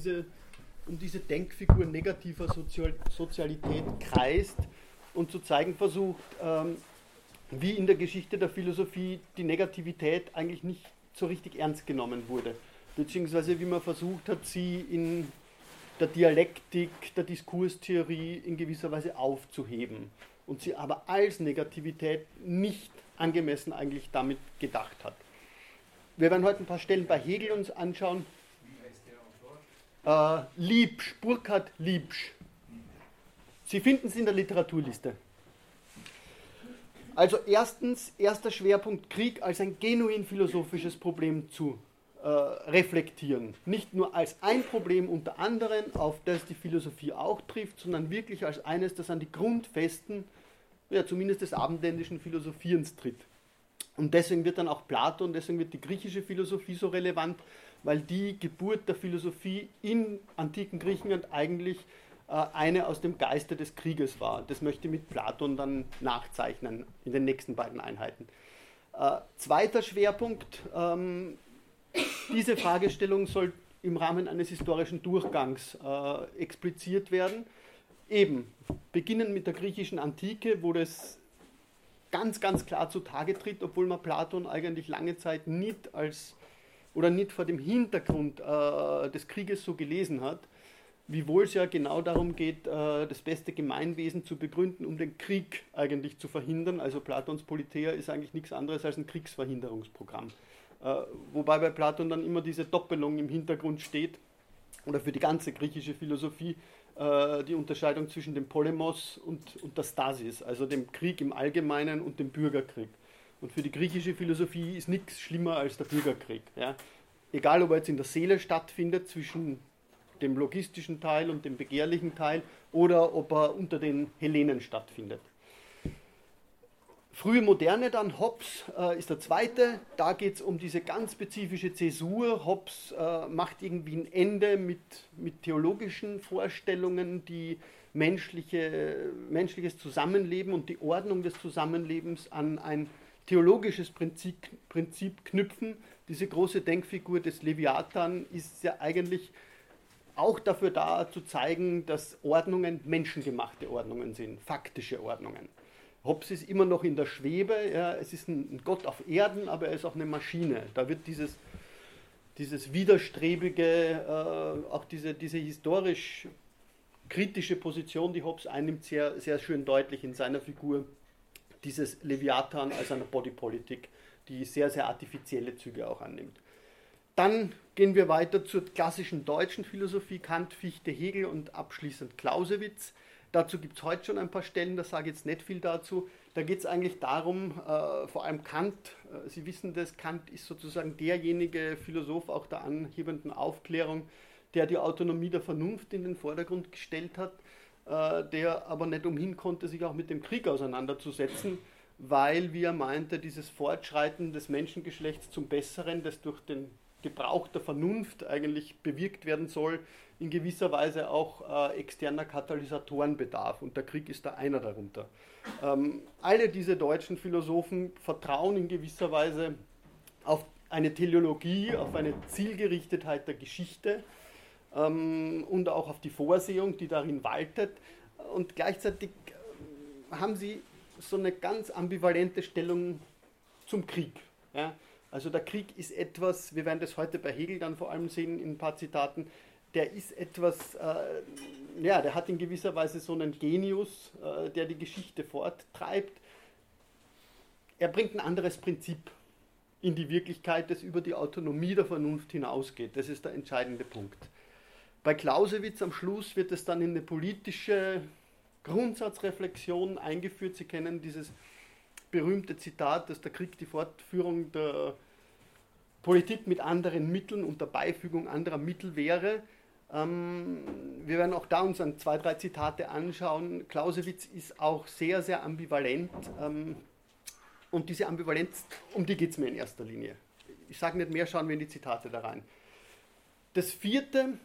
diese, um diese Denkfigur negativer Sozial Sozialität kreist und zu zeigen versucht, ähm, wie in der Geschichte der Philosophie die Negativität eigentlich nicht so richtig ernst genommen wurde, beziehungsweise wie man versucht hat, sie in der Dialektik, der Diskurstheorie in gewisser Weise aufzuheben und sie aber als Negativität nicht angemessen eigentlich damit gedacht hat. Wir werden heute ein paar Stellen bei Hegel uns anschauen. Äh, Liebsch, Burkhard Liebsch. Sie finden es in der Literaturliste. Also erstens, erster Schwerpunkt Krieg als ein genuin philosophisches Problem zu äh, reflektieren. Nicht nur als ein Problem unter anderem, auf das die Philosophie auch trifft, sondern wirklich als eines, das an die Grundfesten, ja, zumindest des abendländischen Philosophierens tritt. Und deswegen wird dann auch Platon, deswegen wird die griechische Philosophie so relevant, weil die Geburt der Philosophie in antiken Griechenland eigentlich äh, eine aus dem Geiste des Krieges war. Das möchte ich mit Platon dann nachzeichnen in den nächsten beiden Einheiten. Äh, zweiter Schwerpunkt, ähm, diese Fragestellung soll im Rahmen eines historischen Durchgangs äh, expliziert werden. Eben, beginnen mit der griechischen Antike, wo das ganz, ganz klar zutage tritt, obwohl man Platon eigentlich lange Zeit nicht als oder nicht vor dem Hintergrund äh, des Krieges so gelesen hat, wiewohl es ja genau darum geht, äh, das beste Gemeinwesen zu begründen, um den Krieg eigentlich zu verhindern. Also Platons Politeia ist eigentlich nichts anderes als ein Kriegsverhinderungsprogramm. Äh, wobei bei Platon dann immer diese Doppelung im Hintergrund steht, oder für die ganze griechische Philosophie, äh, die Unterscheidung zwischen dem Polemos und, und der Stasis, also dem Krieg im Allgemeinen und dem Bürgerkrieg. Und für die griechische Philosophie ist nichts schlimmer als der Bürgerkrieg. Ja. Egal, ob er jetzt in der Seele stattfindet, zwischen dem logistischen Teil und dem begehrlichen Teil, oder ob er unter den Hellenen stattfindet. Frühe Moderne dann, Hobbes äh, ist der zweite. Da geht es um diese ganz spezifische Zäsur. Hobbes äh, macht irgendwie ein Ende mit, mit theologischen Vorstellungen, die menschliche, menschliches Zusammenleben und die Ordnung des Zusammenlebens an ein theologisches Prinzip, Prinzip knüpfen. Diese große Denkfigur des Leviathan ist ja eigentlich auch dafür da zu zeigen, dass Ordnungen menschengemachte Ordnungen sind, faktische Ordnungen. Hobbes ist immer noch in der Schwebe, ja, es ist ein Gott auf Erden, aber er ist auch eine Maschine. Da wird dieses, dieses widerstrebige, äh, auch diese, diese historisch kritische Position, die Hobbes einnimmt, sehr, sehr schön deutlich in seiner Figur, dieses Leviathan als eine Bodypolitik, die sehr, sehr artifizielle Züge auch annimmt. Dann gehen wir weiter zur klassischen deutschen Philosophie, Kant, Fichte, Hegel und abschließend Clausewitz. Dazu gibt es heute schon ein paar Stellen, da sage ich jetzt nicht viel dazu. Da geht es eigentlich darum, äh, vor allem Kant, äh, Sie wissen das, Kant ist sozusagen derjenige Philosoph auch der anhebenden Aufklärung, der die Autonomie der Vernunft in den Vordergrund gestellt hat, äh, der aber nicht umhin konnte, sich auch mit dem Krieg auseinanderzusetzen, weil, wie er meinte, dieses Fortschreiten des Menschengeschlechts zum Besseren, das durch den Gebrauch der Vernunft eigentlich bewirkt werden soll, in gewisser Weise auch äh, externer Katalysatoren bedarf. Und der Krieg ist da einer darunter. Ähm, alle diese deutschen Philosophen vertrauen in gewisser Weise auf eine Teleologie, auf eine Zielgerichtetheit der Geschichte ähm, und auch auf die Vorsehung, die darin waltet. Und gleichzeitig äh, haben sie so eine ganz ambivalente Stellung zum Krieg. Ja? Also der Krieg ist etwas, wir werden das heute bei Hegel dann vor allem sehen in ein paar Zitaten, der ist etwas, äh, ja, der hat in gewisser Weise so einen Genius, äh, der die Geschichte forttreibt. Er bringt ein anderes Prinzip in die Wirklichkeit, das über die Autonomie der Vernunft hinausgeht. Das ist der entscheidende Punkt. Bei Clausewitz am Schluss wird es dann in eine politische Grundsatzreflexion eingeführt. Sie kennen dieses berühmte Zitat, dass der Krieg die Fortführung der Politik mit anderen Mitteln und der Beifügung anderer Mittel wäre. Ähm, wir werden auch da uns dann zwei, drei Zitate anschauen. Clausewitz ist auch sehr, sehr ambivalent. Ähm, und diese Ambivalenz, um die geht es mir in erster Linie. Ich sage nicht mehr, schauen wir in die Zitate da rein. Das vierte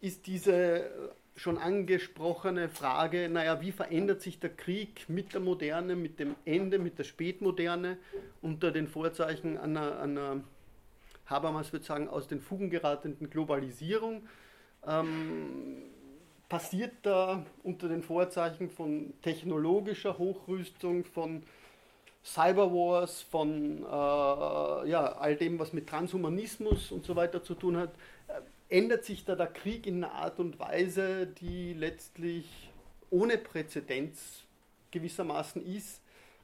ist diese schon angesprochene Frage, naja, wie verändert sich der Krieg mit der Moderne, mit dem Ende, mit der Spätmoderne unter den Vorzeichen einer, einer Habermas würde sagen, aus den Fugen geratenen Globalisierung. ähm, passiert da unter den Vorzeichen von technologischer Hochrüstung, von Cyberwars, von äh, ja, all dem, was mit Transhumanismus und so weiter zu tun hat, ändert sich da der Krieg in einer Art und Weise, die letztlich ohne Präzedenz gewissermaßen ist?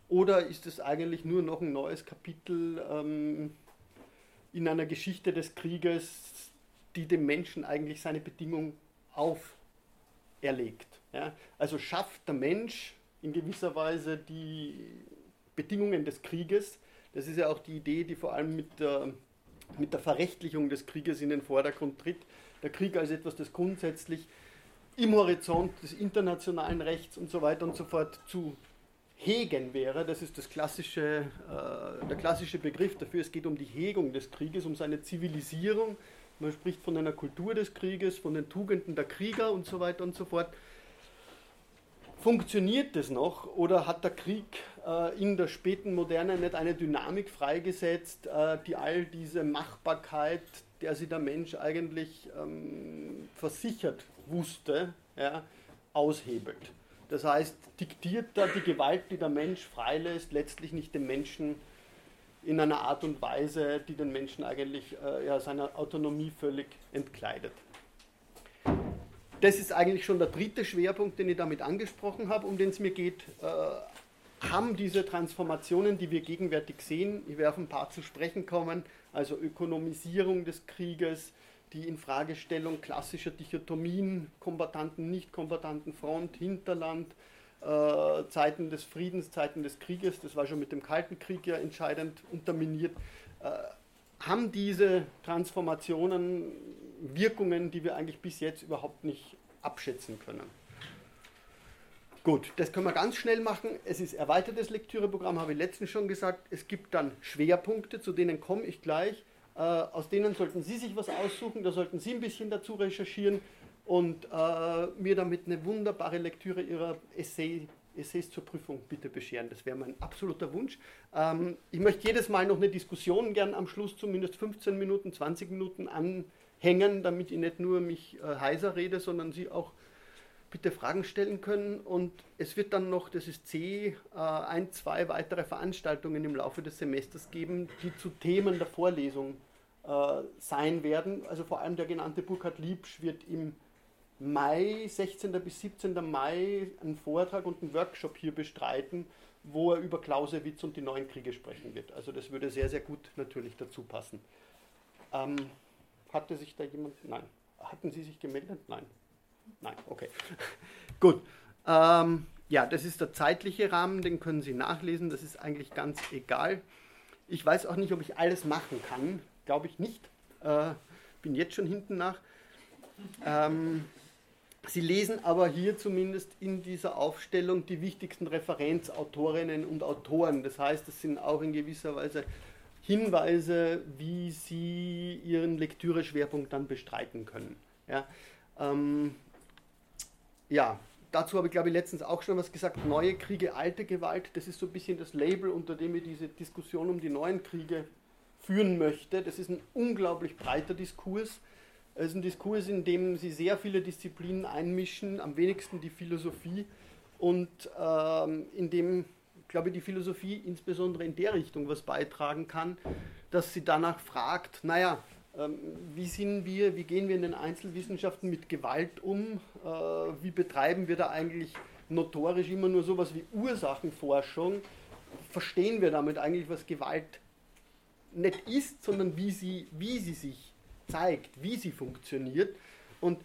Oder ist es eigentlich nur noch ein neues Kapitel ähm, in einer Geschichte des Krieges, die dem Menschen eigentlich seine Bedingung auferlegt? Ja? Also schafft der Mensch in gewisser Weise die Bedingungen des Krieges. Das ist ja auch die Idee, die vor allem mit der, mit der Verrechtlichung des Krieges in den Vordergrund tritt. Der Krieg als etwas, das grundsätzlich im Horizont des internationalen Rechts und so weiter und so fort zu hegen wäre. Das ist das klassische, äh, der klassische Begriff dafür. Es geht um die Hegung des Krieges, um seine Zivilisierung. Man spricht von einer Kultur des Krieges, von den Tugenden der Krieger und so weiter und so fort. Funktioniert das noch oder hat der Krieg äh, in der späten Moderne nicht eine Dynamik freigesetzt, äh, die all diese Machbarkeit, der sich der Mensch eigentlich ähm, versichert wusste, ja, aushebelt? Das heißt, diktiert da die Gewalt, die der Mensch freilässt, letztlich nicht dem Menschen in einer Art und Weise, die den Menschen eigentlich äh, ja, seiner Autonomie völlig entkleidet das ist eigentlich schon der dritte Schwerpunkt, den ich damit angesprochen habe, um den es mir geht. Äh, haben diese Transformationen, die wir gegenwärtig sehen, ich werde auf ein paar zu sprechen kommen, also Ökonomisierung des Krieges, die Infragestellung klassischer Dichotomien, Kombatanten, Nicht-Kombatanten, Front, Hinterland, äh, Zeiten des Friedens, Zeiten des Krieges, das war schon mit dem Kalten Krieg ja entscheidend unterminiert, äh, haben diese Transformationen Wirkungen, die wir eigentlich bis jetzt überhaupt nicht abschätzen können. Gut, das können wir ganz schnell machen. Es ist erweitertes Lektüreprogramm, habe ich letztens schon gesagt. Es gibt dann Schwerpunkte, zu denen komme ich gleich. Äh, aus denen sollten Sie sich was aussuchen, da sollten Sie ein bisschen dazu recherchieren und äh, mir damit eine wunderbare Lektüre Ihrer Essay, Essays zur Prüfung bitte bescheren. Das wäre mein absoluter Wunsch. Ähm, ich möchte jedes Mal noch eine Diskussion gern am Schluss, zumindest 15 Minuten, 20 Minuten an hängen, damit ich nicht nur mich äh, heiser rede, sondern Sie auch bitte Fragen stellen können. Und es wird dann noch, das ist C, äh, ein, zwei weitere Veranstaltungen im Laufe des Semesters geben, die zu Themen der Vorlesung äh, sein werden. Also vor allem der genannte Burkhard Liebsch wird im Mai, 16. bis 17. Mai, einen Vortrag und einen Workshop hier bestreiten, wo er über Clausewitz und die neuen Kriege sprechen wird. Also das würde sehr, sehr gut natürlich dazu passen. Ähm, hatte sich da jemand? Nein. Hatten Sie sich gemeldet? Nein. Nein, okay. Gut. Ähm, ja, das ist der zeitliche Rahmen, den können Sie nachlesen. Das ist eigentlich ganz egal. Ich weiß auch nicht, ob ich alles machen kann. Glaube ich nicht. Äh, bin jetzt schon hinten nach. Ähm, Sie lesen aber hier zumindest in dieser Aufstellung die wichtigsten Referenzautorinnen und Autoren. Das heißt, es sind auch in gewisser Weise Hinweise, wie Sie Ihren Lektüre-Schwerpunkt dann bestreiten können. Ja, ähm, ja, dazu habe ich glaube ich letztens auch schon was gesagt. Neue Kriege, alte Gewalt, das ist so ein bisschen das Label, unter dem ich diese Diskussion um die neuen Kriege führen möchte. Das ist ein unglaublich breiter Diskurs. Es ist ein Diskurs, in dem Sie sehr viele Disziplinen einmischen, am wenigsten die Philosophie und ähm, in dem glaube, die Philosophie insbesondere in der Richtung was beitragen kann, dass sie danach fragt, naja, ähm, wie sind wir, wie gehen wir in den Einzelwissenschaften mit Gewalt um, äh, wie betreiben wir da eigentlich notorisch immer nur sowas wie Ursachenforschung, verstehen wir damit eigentlich, was Gewalt nicht ist, sondern wie sie, wie sie sich zeigt, wie sie funktioniert. Und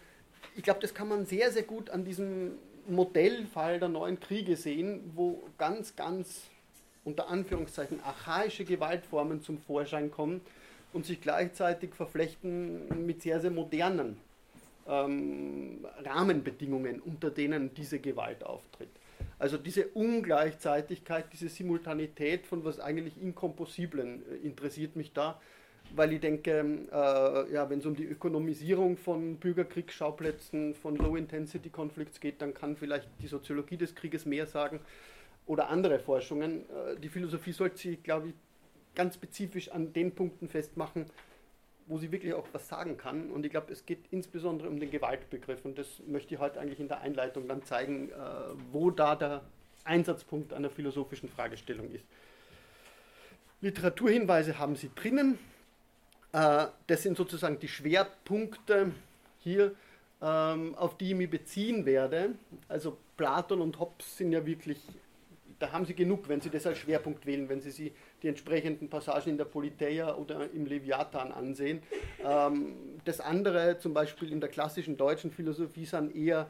ich glaube, das kann man sehr, sehr gut an diesem Modellfall der neuen Kriege sehen, wo ganz, ganz unter Anführungszeichen archaische Gewaltformen zum Vorschein kommen und sich gleichzeitig verflechten mit sehr, sehr modernen ähm, Rahmenbedingungen, unter denen diese Gewalt auftritt. Also diese Ungleichzeitigkeit, diese Simultanität von was eigentlich Inkomposiblen äh, interessiert mich da weil ich denke, äh, ja, wenn es um die Ökonomisierung von Bürgerkriegsschauplätzen, von Low-Intensity-Conflicts geht, dann kann vielleicht die Soziologie des Krieges mehr sagen oder andere Forschungen. Äh, die Philosophie sollte sich, glaube ich, ganz spezifisch an den Punkten festmachen, wo sie wirklich auch was sagen kann. Und ich glaube, es geht insbesondere um den Gewaltbegriff. Und das möchte ich heute eigentlich in der Einleitung dann zeigen, äh, wo da der Einsatzpunkt einer philosophischen Fragestellung ist. Literaturhinweise haben Sie drinnen. Äh, das sind sozusagen die Schwerpunkte hier, ähm, auf die ich mich beziehen werde. Also Platon und Hobbes sind ja wirklich, da haben Sie genug, wenn Sie das als Schwerpunkt wählen, wenn Sie sich die entsprechenden Passagen in der Politeia oder im Leviathan ansehen. Ähm, das andere, zum Beispiel in der klassischen deutschen Philosophie, sind eher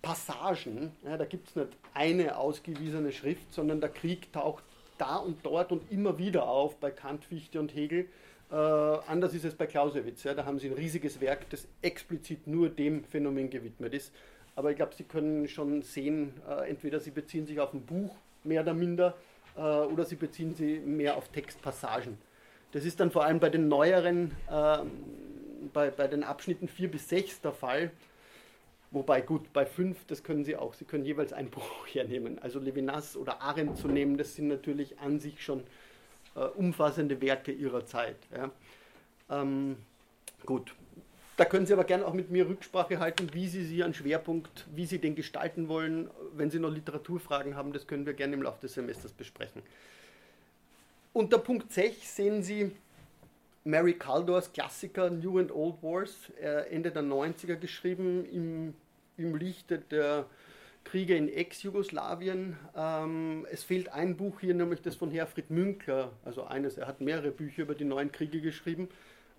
Passagen. da gibt es nicht eine ausgewiesene Schrift, sondern der Krieg taucht da und dort und immer wieder auf bei Kant, Fichte und Hegel. Äh, anders ist es bei Clausewitz. Ja, da haben sie ein riesiges Werk, das explizit nur dem Phänomen gewidmet ist. Aber ich glaube, Sie können schon sehen, äh, entweder Sie beziehen sich auf ein Buch, mehr oder minder, äh, oder Sie beziehen sich mehr auf Textpassagen. Das ist dann vor allem bei den neueren, äh, bei, bei den Abschnitten 4 bis 6 der Fall. Wobei gut, bei 5, das können Sie auch, Sie können jeweils ein Buch hernehmen. Also Levinas oder Arendt zu nehmen, das sind natürlich an sich schon äh, umfassende Werke ihrer Zeit. Ja. Ähm, gut, da können Sie aber gerne auch mit mir Rücksprache halten, wie Sie einen Schwerpunkt, wie Sie den gestalten wollen. Wenn Sie noch Literaturfragen haben, das können wir gerne im Laufe des Semesters besprechen. Unter Punkt 6 sehen Sie Mary Caldors Klassiker New and Old Wars, Ende der 90er geschrieben, im, im Lichte der Kriege in Ex-Jugoslawien. Ähm, es fehlt ein Buch hier, nämlich das von Herfried Münkler, also eines, er hat mehrere Bücher über die neuen Kriege geschrieben,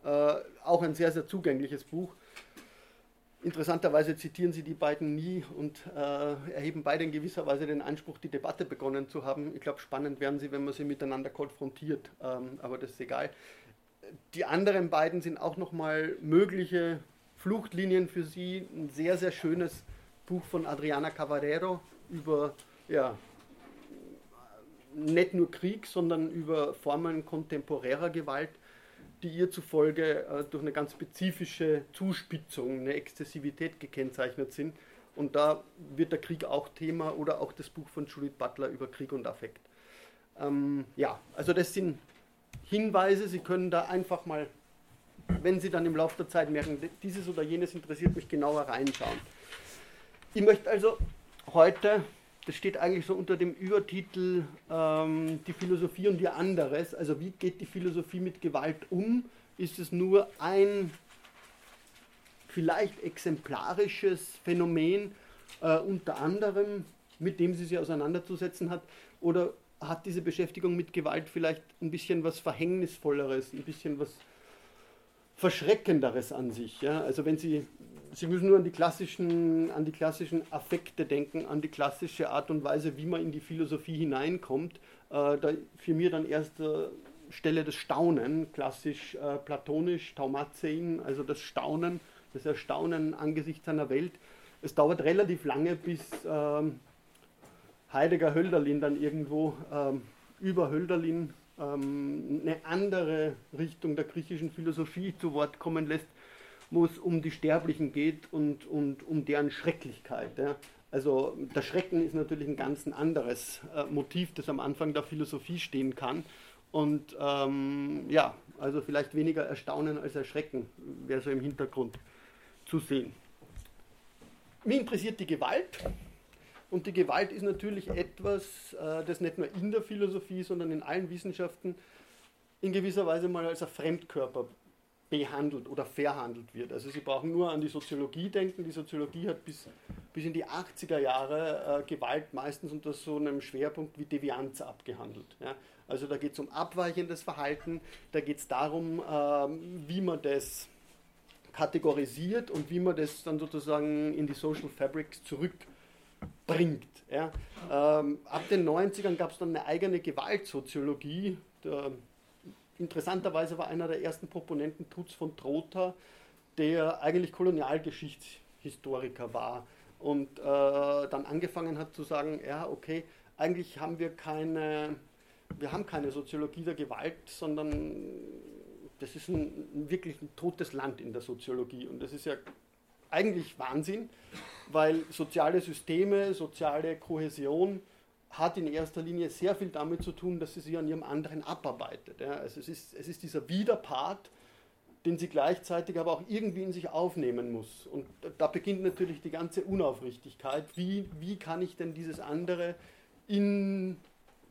äh, auch ein sehr, sehr zugängliches Buch. Interessanterweise zitieren sie die beiden nie und äh, erheben beide in gewisser Weise den Anspruch, die Debatte begonnen zu haben. Ich glaube, spannend werden sie, wenn man sie miteinander konfrontiert, ähm, aber das ist egal. Die anderen beiden sind auch nochmal mögliche Fluchtlinien für sie. Ein sehr, sehr schönes Buch von Adriana Cavarero über ja, nicht nur Krieg, sondern über Formen kontemporärer Gewalt, die ihr zufolge äh, durch eine ganz spezifische Zuspitzung, eine Exzessivität gekennzeichnet sind. Und da wird der Krieg auch Thema oder auch das Buch von Judith Butler über Krieg und Affekt. Ähm, ja, also das sind Hinweise, Sie können da einfach mal, wenn Sie dann im Laufe der Zeit merken, dieses oder jenes interessiert mich, genauer reinschauen. Ich möchte also heute, das steht eigentlich so unter dem Übertitel ähm, Die Philosophie und ihr anderes, also wie geht die Philosophie mit Gewalt um? Ist es nur ein vielleicht exemplarisches Phänomen äh, unter anderem, mit dem sie sich auseinanderzusetzen hat? Oder hat diese Beschäftigung mit Gewalt vielleicht ein bisschen was Verhängnisvolleres, ein bisschen was Verschreckenderes an sich? Ja? Also wenn Sie Sie müssen nur an die, klassischen, an die klassischen Affekte denken, an die klassische Art und Weise, wie man in die Philosophie hineinkommt. Äh, da für mich dann erste Stelle das Staunen, klassisch äh, platonisch, Taumazein, also das Staunen, das Erstaunen angesichts einer Welt. Es dauert relativ lange, bis ähm, Heidegger Hölderlin dann irgendwo ähm, über Hölderlin ähm, eine andere Richtung der griechischen Philosophie zu Wort kommen lässt, wo es um die Sterblichen geht und, und um deren Schrecklichkeit. Ja. Also der Schrecken ist natürlich ein ganz anderes äh, Motiv, das am Anfang der Philosophie stehen kann. Und ähm, ja, also vielleicht weniger Erstaunen als Erschrecken wäre so im Hintergrund zu sehen. Mich interessiert die Gewalt. Und die Gewalt ist natürlich etwas, äh, das nicht nur in der Philosophie, sondern in allen Wissenschaften in gewisser Weise mal als ein Fremdkörper behandelt oder verhandelt wird. Also Sie brauchen nur an die Soziologie denken. Die Soziologie hat bis, bis in die 80er Jahre äh, Gewalt meistens unter so einem Schwerpunkt wie Devianz abgehandelt. Ja. Also da geht es um abweichendes Verhalten, da geht es darum, ähm, wie man das kategorisiert und wie man das dann sozusagen in die Social Fabrics zurückbringt. Ja. Ähm, ab den 90ern gab es dann eine eigene Gewaltsoziologie. Der Interessanterweise war einer der ersten Proponenten Tutz von Trotha, der eigentlich Kolonialgeschichtshistoriker war und äh, dann angefangen hat zu sagen, ja, okay, eigentlich haben wir keine, wir haben keine Soziologie der Gewalt, sondern das ist ein, wirklich ein totes Land in der Soziologie und das ist ja eigentlich Wahnsinn, weil soziale Systeme, soziale Kohäsion, hat in erster Linie sehr viel damit zu tun, dass sie sich an ihrem anderen abarbeitet. Ja. Also es, ist, es ist dieser Widerpart den sie gleichzeitig aber auch irgendwie in sich aufnehmen muss. Und da beginnt natürlich die ganze Unaufrichtigkeit. Wie, wie kann ich denn dieses andere in,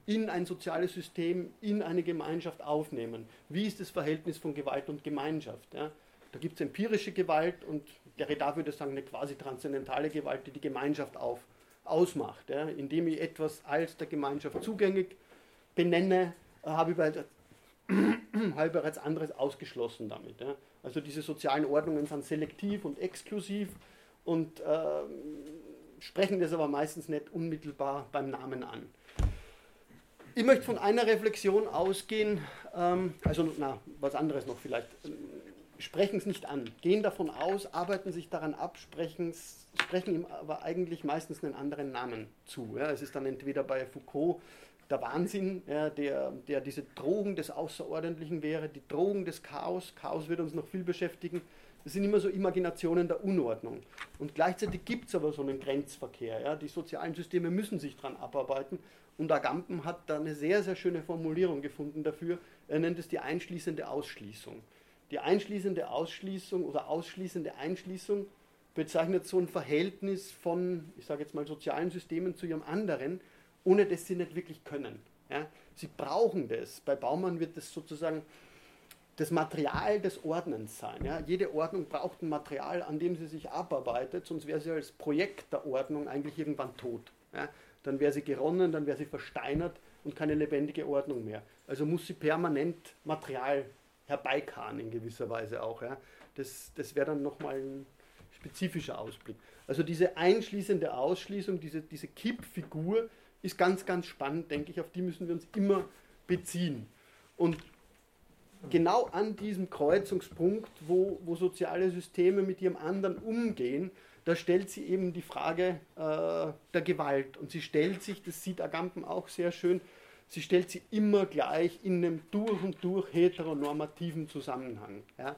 in ein soziales System, in eine Gemeinschaft aufnehmen? Wie ist das Verhältnis von Gewalt und Gemeinschaft? Ja? Da gibt es empirische Gewalt und Derrida würde sagen, eine quasi transzendentale Gewalt, die die Gemeinschaft auf, ausmacht. Ja? Indem ich etwas als der Gemeinschaft zugänglich benenne, habe ich habe bereits anderes ausgeschlossen damit. Ja. Also diese sozialen Ordnungen sind selektiv und exklusiv und äh, sprechen das aber meistens nicht unmittelbar beim Namen an. Ich möchte von einer Reflexion ausgehen, ähm, also na, was anderes noch vielleicht. Sprechen es nicht an, gehen davon aus, arbeiten sich daran ab, sprechen ihm aber eigentlich meistens einen anderen Namen zu. Ja. Es ist dann entweder bei Foucault der Wahnsinn, ja, der, der diese Drohung des Außerordentlichen wäre, die Drohung des Chaos. Chaos wird uns noch viel beschäftigen. Das sind immer so Imaginationen der Unordnung. Und gleichzeitig gibt es aber so einen Grenzverkehr. Ja. Die sozialen Systeme müssen sich daran abarbeiten. Und Agamben hat da eine sehr, sehr schöne Formulierung gefunden dafür. Er nennt es die einschließende Ausschließung. Die einschließende Ausschließung oder ausschließende Einschließung bezeichnet so ein Verhältnis von, ich sage jetzt mal, sozialen Systemen zu ihrem anderen, ohne das sie nicht wirklich können. Ja? Sie brauchen das. Bei Baumann wird das sozusagen das Material des Ordnens sein. Ja? Jede Ordnung braucht ein Material, an dem sie sich abarbeitet, sonst wäre sie als Projekt der Ordnung eigentlich irgendwann tot. Ja? Dann wäre sie geronnen, dann wäre sie versteinert und keine lebendige Ordnung mehr. Also muss sie permanent Material herbeikarren in gewisser Weise auch. Ja? Das, das wäre dann nochmal ein spezifischer Ausblick. Also diese einschließende Ausschließung, diese, diese Kippfigur, ist ganz, ganz spannend, denke ich. Auf die müssen wir uns immer beziehen. Und genau an diesem Kreuzungspunkt, wo, wo soziale Systeme mit ihrem anderen umgehen, da stellt sie eben die Frage äh, der Gewalt. Und sie stellt sich, das sieht Agamben auch sehr schön, sie stellt sie immer gleich in einem durch und durch heteronormativen Zusammenhang. Ja.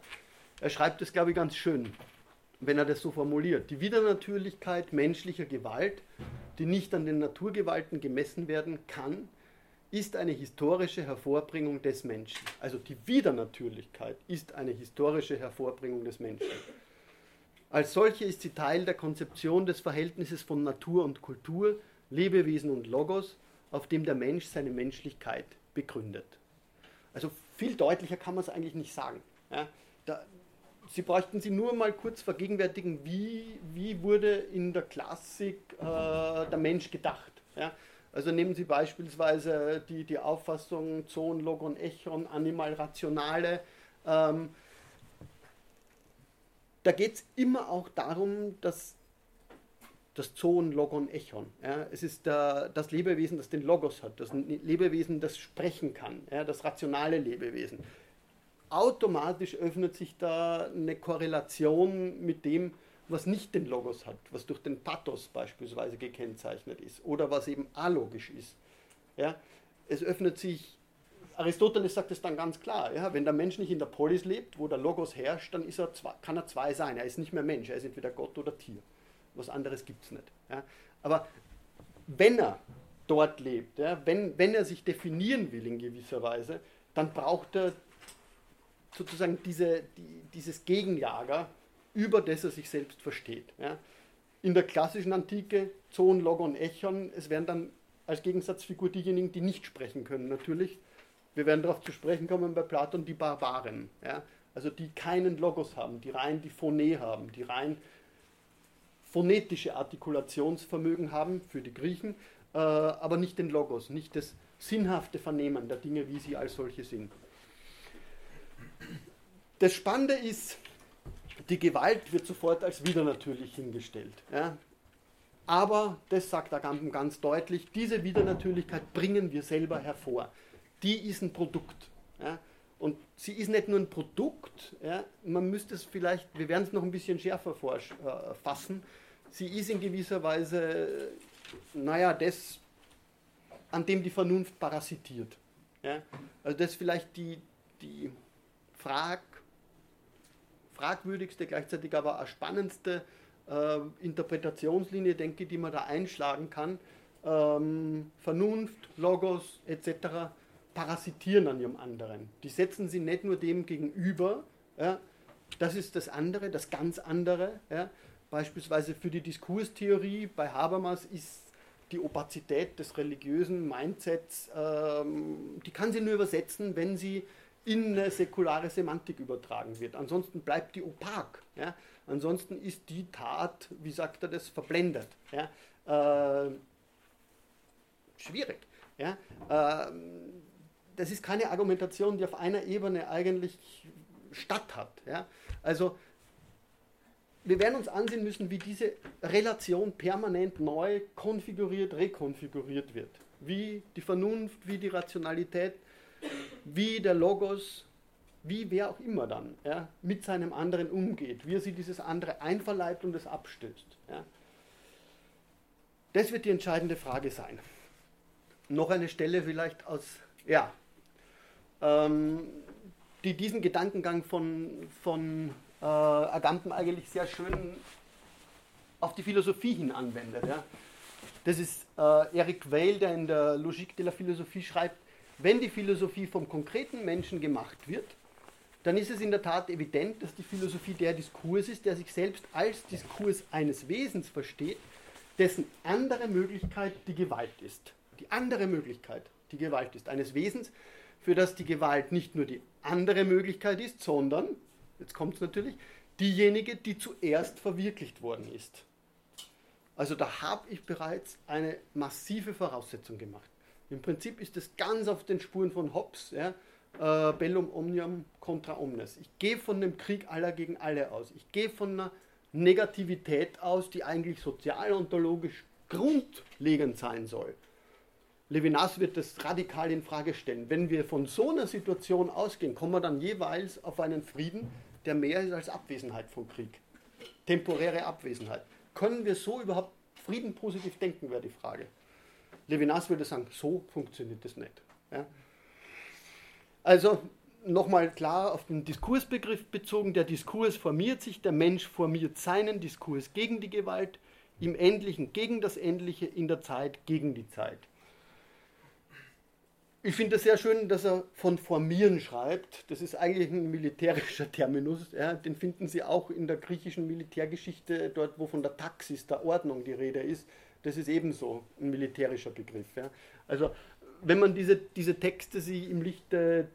Er schreibt es, glaube ich, ganz schön wenn er das so formuliert. Die Widernatürlichkeit menschlicher Gewalt, die nicht an den Naturgewalten gemessen werden kann, ist eine historische Hervorbringung des Menschen. Also die Widernatürlichkeit ist eine historische Hervorbringung des Menschen. Als solche ist sie Teil der Konzeption des Verhältnisses von Natur und Kultur, Lebewesen und Logos, auf dem der Mensch seine Menschlichkeit begründet. Also viel deutlicher kann man es eigentlich nicht sagen. Ja, da, Sie bräuchten Sie nur mal kurz vergegenwärtigen, wie, wie wurde in der Klassik äh, der Mensch gedacht. Ja? Also nehmen Sie beispielsweise die, die Auffassung Zoon, Logon, Echon, Animal, Rationale. Ähm, da geht es immer auch darum, dass das Zoon, Logon, Echon. Ja? Es ist der, das Lebewesen, das den Logos hat, das Lebewesen, das sprechen kann, ja? das rationale Lebewesen automatisch öffnet sich da eine Korrelation mit dem, was nicht den Logos hat, was durch den Pathos beispielsweise gekennzeichnet ist oder was eben alogisch ist. Ja, es öffnet sich, Aristoteles sagt es dann ganz klar, ja, wenn der Mensch nicht in der Polis lebt, wo der Logos herrscht, dann er zwei, kann er zwei sein. Er ist nicht mehr Mensch, er ist entweder Gott oder Tier. Was anderes gibt es nicht. Ja. Aber wenn er dort lebt, ja, wenn, wenn er sich definieren will in gewisser Weise, dann braucht er sozusagen diese, die, dieses Gegenjager, über das er sich selbst versteht. Ja. In der klassischen Antike, Zoon, Logon, Echon, es werden dann als Gegensatzfigur diejenigen, die nicht sprechen können, natürlich. Wir werden darauf zu sprechen kommen bei Platon, die Barbaren. Ja. Also die keinen Logos haben, die rein die Phone haben, die rein phonetische Artikulationsvermögen haben für die Griechen, äh, aber nicht den Logos, nicht das sinnhafte Vernehmen der Dinge, wie sie als solche sind. Das Spannende ist, die Gewalt wird sofort als widernatürlich hingestellt. Ja? Aber, das sagt Agamben ganz deutlich, diese Widernatürlichkeit bringen wir selber hervor. Die ist ein Produkt. Ja? Und sie ist nicht nur ein Produkt, ja? man müsste es vielleicht, wir werden es noch ein bisschen schärfer äh, fassen, sie ist in gewisser Weise, naja, das, an dem die Vernunft parasitiert. Ja? Also das ist vielleicht die, die Frage, fragwürdigste, gleichzeitig aber auch spannendste äh, Interpretationslinie, denke ich, die man da einschlagen kann. Ähm, Vernunft, Logos etc. parasitieren an ihrem anderen. Die setzen sie nicht nur dem gegenüber, Ja? Das ist das andere, das ganz andere. Ja? Beispielsweise für die Diskurstheorie bei Habermas ist die Opazität des religiösen Mindsets, ähm, die kann sie nur übersetzen, wenn sie in eine säkulare Semantik übertragen wird. Ansonsten bleibt die opak. Ja? Ansonsten ist die Tat, wie sagt er das, verblendet. Ja? Äh, schwierig. Ja? Äh, das ist keine Argumentation, die auf einer Ebene eigentlich statt hat. Ja? Also wir werden uns ansehen müssen, wie diese Relation permanent neu konfiguriert, rekonfiguriert wird. Wie die Vernunft, wie die Rationalität, wie der Logos, wie wer auch immer dann ja, mit seinem anderen umgeht, wie er sich dieses andere einverleibt und es abstößt. Ja. Das wird die entscheidende Frage sein. Noch eine Stelle vielleicht aus, ja, ähm, die diesen Gedankengang von, von äh, Agamben eigentlich sehr schön auf die Philosophie hin anwendet. Ja. Das ist äh, Eric Weil, der in der Logique de la Philosophie schreibt, wenn die Philosophie vom konkreten Menschen gemacht wird, dann ist es in der Tat evident, dass die Philosophie der Diskurs ist, der sich selbst als Diskurs eines Wesens versteht, dessen andere Möglichkeit die Gewalt ist. Die andere Möglichkeit die Gewalt ist. Eines Wesens, für das die Gewalt nicht nur die andere Möglichkeit ist, sondern jetzt kommt es natürlich, diejenige, die zuerst verwirklicht worden ist. Also da habe ich bereits eine massive Voraussetzung gemacht. Im Prinzip ist es ganz auf den Spuren von Hobbes, ja, äh, Bellum omnium contra omnes. Ich gehe von dem Krieg aller gegen alle aus. Ich gehe von einer Negativität aus, die eigentlich sozial-ontologisch grundlegend sein soll. Levinas wird das radikal in Frage stellen. Wenn wir von so einer Situation ausgehen, kommen wir dann jeweils auf einen Frieden, der mehr ist als Abwesenheit von Krieg. Temporäre Abwesenheit. Können wir so überhaupt Frieden positiv denken, wäre die Frage. Levinas würde sagen, so funktioniert das nicht. Ja? Also nochmal klar auf den Diskursbegriff bezogen, der Diskurs formiert sich, der Mensch formiert seinen Diskurs gegen die Gewalt, im Endlichen gegen das Endliche, in der Zeit gegen die Zeit. Ich finde es sehr schön, dass er von Formieren schreibt. Das ist eigentlich ein militärischer Terminus. Ja, den finden Sie auch in der griechischen Militärgeschichte, dort wo von der Taxis, der Ordnung die Rede ist. Das ist ebenso ein militärischer Begriff. Ja. Also wenn man diese, diese Texte sich im Licht der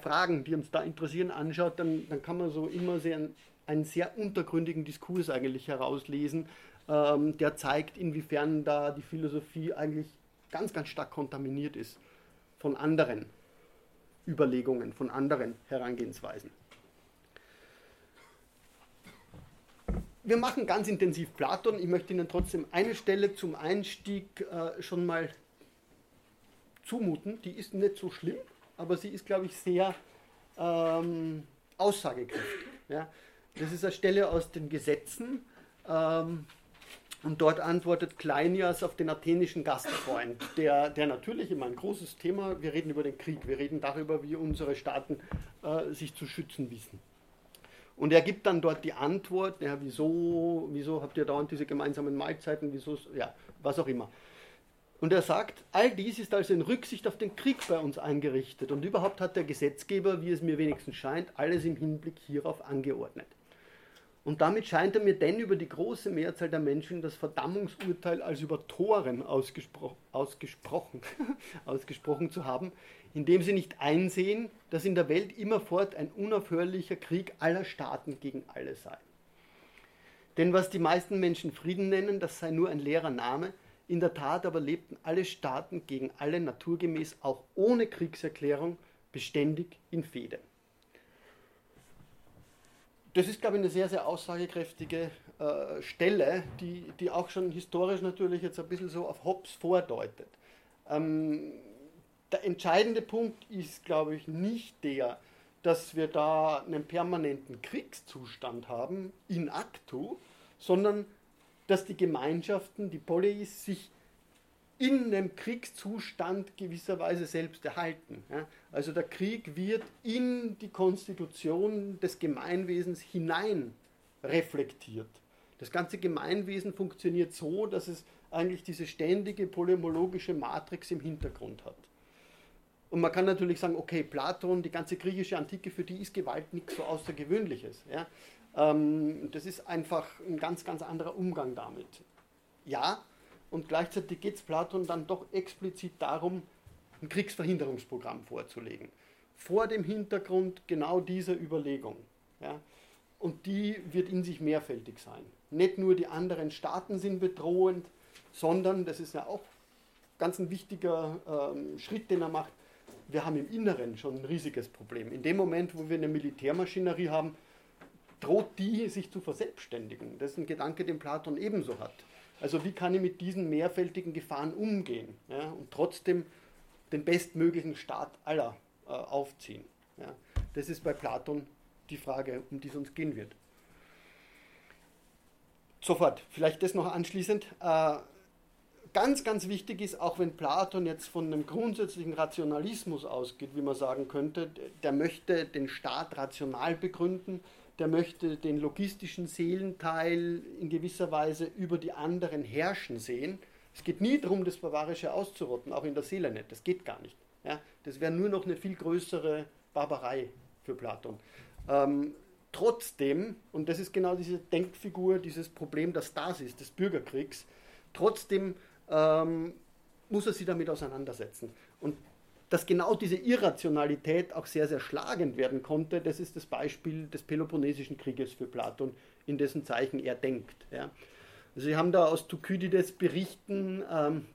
Fragen, die uns da interessieren, anschaut, dann, dann kann man so immer sehr, einen sehr untergründigen Diskurs eigentlich herauslesen, ähm, der zeigt, inwiefern da die Philosophie eigentlich ganz, ganz stark kontaminiert ist von anderen Überlegungen, von anderen Herangehensweisen. Wir machen ganz intensiv Platon. Ich möchte Ihnen trotzdem eine Stelle zum Einstieg äh, schon mal zumuten. Die ist nicht so schlimm, aber sie ist, glaube ich, sehr ähm, aussagekräftig. Ja. Das ist eine Stelle aus den Gesetzen. Ähm, und dort antwortet Kleinias auf den athenischen Gastfreund, der, der natürlich immer ein großes Thema, wir reden über den Krieg, wir reden darüber, wie unsere Staaten äh, sich zu schützen wissen. Und er gibt dann dort die Antwort, ja, wieso, wieso habt ihr dauernd diese gemeinsamen Mahlzeiten, wieso, ja, was auch immer. Und er sagt, all dies ist also in Rücksicht auf den Krieg bei uns eingerichtet und überhaupt hat der Gesetzgeber, wie es mir wenigstens scheint, alles im Hinblick hierauf angeordnet. Und damit scheint er mir denn über die große Mehrzahl der Menschen das Verdammungsurteil als über Toren ausgespro ausgesprochen, ausgesprochen zu haben, indem sie nicht einsehen, dass in der Welt immerfort ein unaufhörlicher Krieg aller Staaten gegen alle sei. Denn was die meisten Menschen Frieden nennen, das sei nur ein leerer Name, in der Tat aber lebten alle Staaten gegen alle naturgemäß auch ohne Kriegserklärung beständig in Fehde das ist, glaube ich, eine sehr, sehr aussagekräftige äh, Stelle, die, die auch schon historisch natürlich jetzt ein bisschen so auf Hobbes vordeutet. Ähm, der entscheidende Punkt ist, glaube ich, nicht der, dass wir da einen permanenten Kriegszustand haben, in actu, sondern dass die Gemeinschaften, die Polis, sich in dem Kriegszustand gewisserweise selbst erhalten. Also der Krieg wird in die Konstitution des Gemeinwesens hinein reflektiert. Das ganze Gemeinwesen funktioniert so, dass es eigentlich diese ständige polymologische Matrix im Hintergrund hat. Und man kann natürlich sagen, okay, Platon, die ganze griechische Antike, für die ist Gewalt nichts so Außergewöhnliches. Ja? Ähm, das ist einfach ein ganz, ganz anderer Umgang damit. Ja, und gleichzeitig geht es Platon dann doch explizit darum, ein Kriegsverhinderungsprogramm vorzulegen. Vor dem Hintergrund genau dieser Überlegung. Ja? Und die wird in sich mehrfältig sein. Nicht nur die anderen Staaten sind bedrohend, sondern, das ist ja auch ganz ein wichtiger ähm, Schritt, den er macht, wir haben im Inneren schon ein riesiges Problem. In dem Moment, wo wir eine Militärmaschinerie haben, droht die sich zu verselbstständigen. Das ist ein Gedanke, den Platon ebenso hat. Also wie kann ich mit diesen mehrfältigen Gefahren umgehen ja, und trotzdem den bestmöglichen Staat aller äh, aufziehen. Ja. Das ist bei Platon die Frage, um die es uns gehen wird. Sofort, vielleicht das noch anschließend. Äh, ganz, ganz wichtig ist, auch wenn Platon jetzt von einem grundsätzlichen Rationalismus ausgeht, wie man sagen könnte, der möchte den Staat rational begründen, der möchte den logistischen Seelenteil in gewisser Weise über die anderen herrschen sehen. Es geht nie darum, das Barbarische auszurotten, auch in der Seele nicht. Das geht gar nicht. Ja, das wäre nur noch eine viel größere Barbarei für Platon. Ähm, trotzdem, und das ist genau diese Denkfigur, dieses Problem der Stasis, des Bürgerkriegs, trotzdem ähm, muss er sich damit auseinandersetzen. Und dass genau diese Irrationalität auch sehr, sehr schlagend werden konnte, das ist das Beispiel des Peloponnesischen Krieges für Platon, in dessen Zeichen er denkt. Ja. Also Sie haben da aus Thukydides Berichten ähm,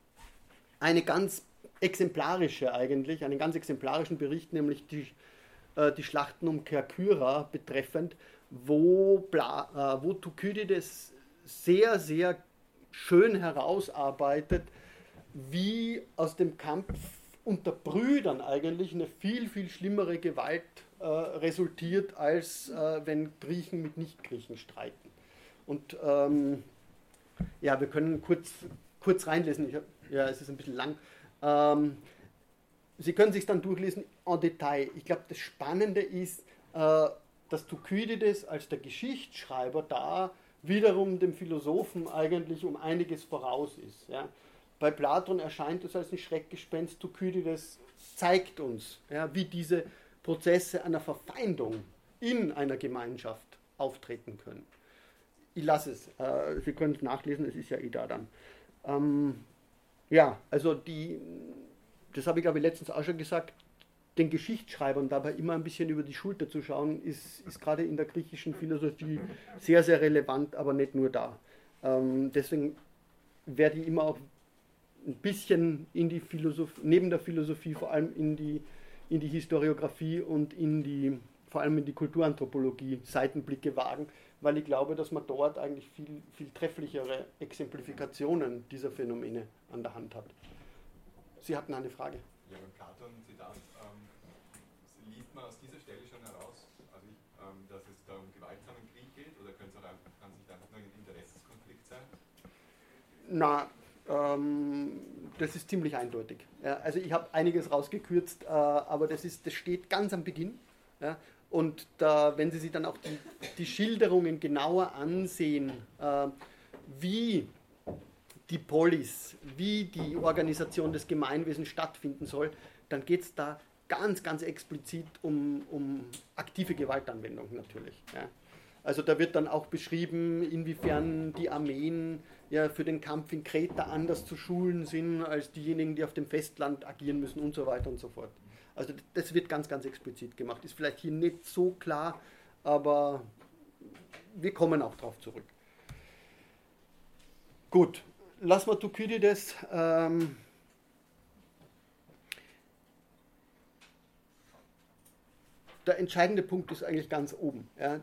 eine ganz exemplarische eigentlich, einen ganz exemplarischen Bericht, nämlich die, äh, die Schlachten um Kerkyra betreffend, wo, Bla, äh, wo Thukydides sehr, sehr schön herausarbeitet, wie aus dem Kampf unter Brüdern eigentlich eine viel, viel schlimmere Gewalt äh, resultiert, als äh, wenn Griechen mit Nichtgriechen streiten. Und ähm, ja, wir können kurz, kurz reinlesen. Hab, ja, es ist ein bisschen lang. Ähm, Sie können sich dann durchlesen en Detail. Ich glaube, das Spannende ist, äh, dass Thukydides als der Geschichtsschreiber da wiederum dem Philosophen eigentlich um einiges voraus ist. Ja. Bei Platon erscheint es als ein Schreckgespenst, Thukydides zeigt uns, ja, wie diese Prozesse einer Verfeindung in einer Gemeinschaft auftreten können. Ich lasse es, äh, Sie können es nachlesen, es ist ja eh da dann. Ähm, ja, also die, das habe ich glaube ich letztens auch schon gesagt, den Geschichtsschreibern dabei immer ein bisschen über die Schulter zu schauen, ist, ist gerade in der griechischen Philosophie sehr, sehr relevant, aber nicht nur da. Ähm, deswegen werde ich immer auch ein bisschen in die Philosophie, neben der Philosophie vor allem in die, in die Historiografie und in die, vor allem in die Kulturanthropologie Seitenblicke wagen, weil ich glaube, dass man dort eigentlich viel, viel trefflichere Exemplifikationen dieser Phänomene an der Hand hat. Sie hatten eine Frage. Ja, beim Platon-Zitat ähm, liest man aus dieser Stelle schon heraus, also ich, ähm, dass es da um gewaltsamen Krieg geht oder kann, es auch, kann nur ein Interessenskonflikt sein? Na, das ist ziemlich eindeutig. Ja, also ich habe einiges rausgekürzt, äh, aber das, ist, das steht ganz am Beginn. Ja, und da, wenn Sie sich dann auch die, die Schilderungen genauer ansehen, äh, wie die Polis, wie die Organisation des Gemeinwesens stattfinden soll, dann geht es da ganz, ganz explizit um, um aktive Gewaltanwendung natürlich. Ja. Also da wird dann auch beschrieben, inwiefern die Armeen ja für den Kampf in Kreta anders zu schulen sind als diejenigen, die auf dem Festland agieren müssen und so weiter und so fort. Also das wird ganz, ganz explizit gemacht. Ist vielleicht hier nicht so klar, aber wir kommen auch darauf zurück. Gut, lassen wir Thukydides. Ähm, der entscheidende Punkt ist eigentlich ganz oben. Ja.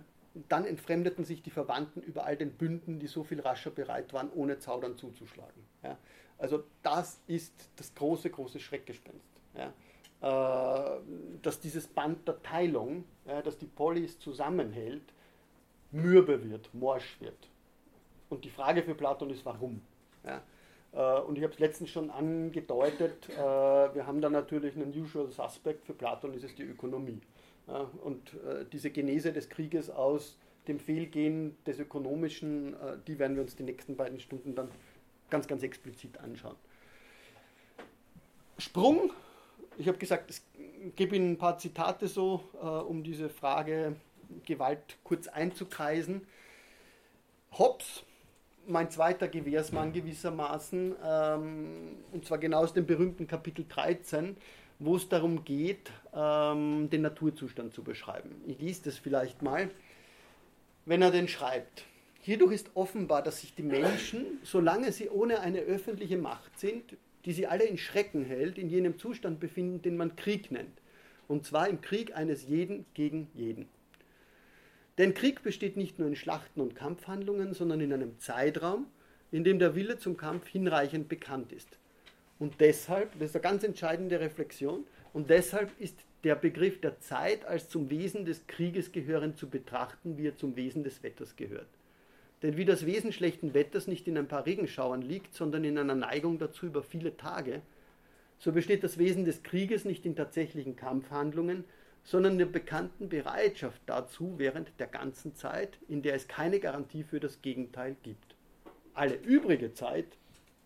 Dann entfremdeten sich die Verwandten über all den Bünden, die so viel rascher bereit waren, ohne Zaudern zuzuschlagen. Ja. Also das ist das große, große Schreckgespenst. Ja. Äh, dass dieses Band der Teilung, ja, dass die Polis zusammenhält, mürbe wird, morsch wird. Und die Frage für Platon ist, warum? Ja. Äh, und ich habe es letztens schon angedeutet, äh, wir haben da natürlich einen Usual Suspect, für Platon ist es die Ökonomie. Und äh, diese Genese des Krieges aus dem Fehlgehen des Ökonomischen, die werden wir uns die nächsten beiden Stunden dann ganz, ganz explizit anschauen. Sprung ich habe gesagt, ich gebe Ihnen ein paar Zitate so, äh, um diese Frage Gewalt kurz einzukreisen. Hobbes, mein zweiter Gewehrsmann gewissermaßen, ähm, und zwar genau aus dem berühmten Kapitel 13, wo es darum geht, ähm, den Naturzustand zu beschreiben. Ich lese das vielleicht mal, wenn er den schreibt. Hierdurch ist offenbar, dass sich die Menschen, solange sie ohne eine öffentliche Macht sind, die sie alle in Schrecken hält, in jenem Zustand befinden, den man Krieg nennt. Und zwar im Krieg eines jeden gegen jeden. Denn Krieg besteht nicht nur in Schlachten und Kampfhandlungen, sondern in einem Zeitraum, in dem der Wille zum Kampf hinreichend bekannt ist. Und deshalb, das ist eine ganz entscheidende Reflexion, und deshalb ist der Begriff der Zeit als zum Wesen des Krieges gehörend zu betrachten, wie er zum Wesen des Wetters gehört. Denn wie das Wesen schlechten Wetters nicht in ein paar Regenschauern liegt, sondern in einer Neigung dazu über viele Tage, so besteht das Wesen des Krieges nicht in tatsächlichen Kampfhandlungen, sondern in der bekannten Bereitschaft dazu während der ganzen Zeit, in der es keine Garantie für das Gegenteil gibt. Alle übrige Zeit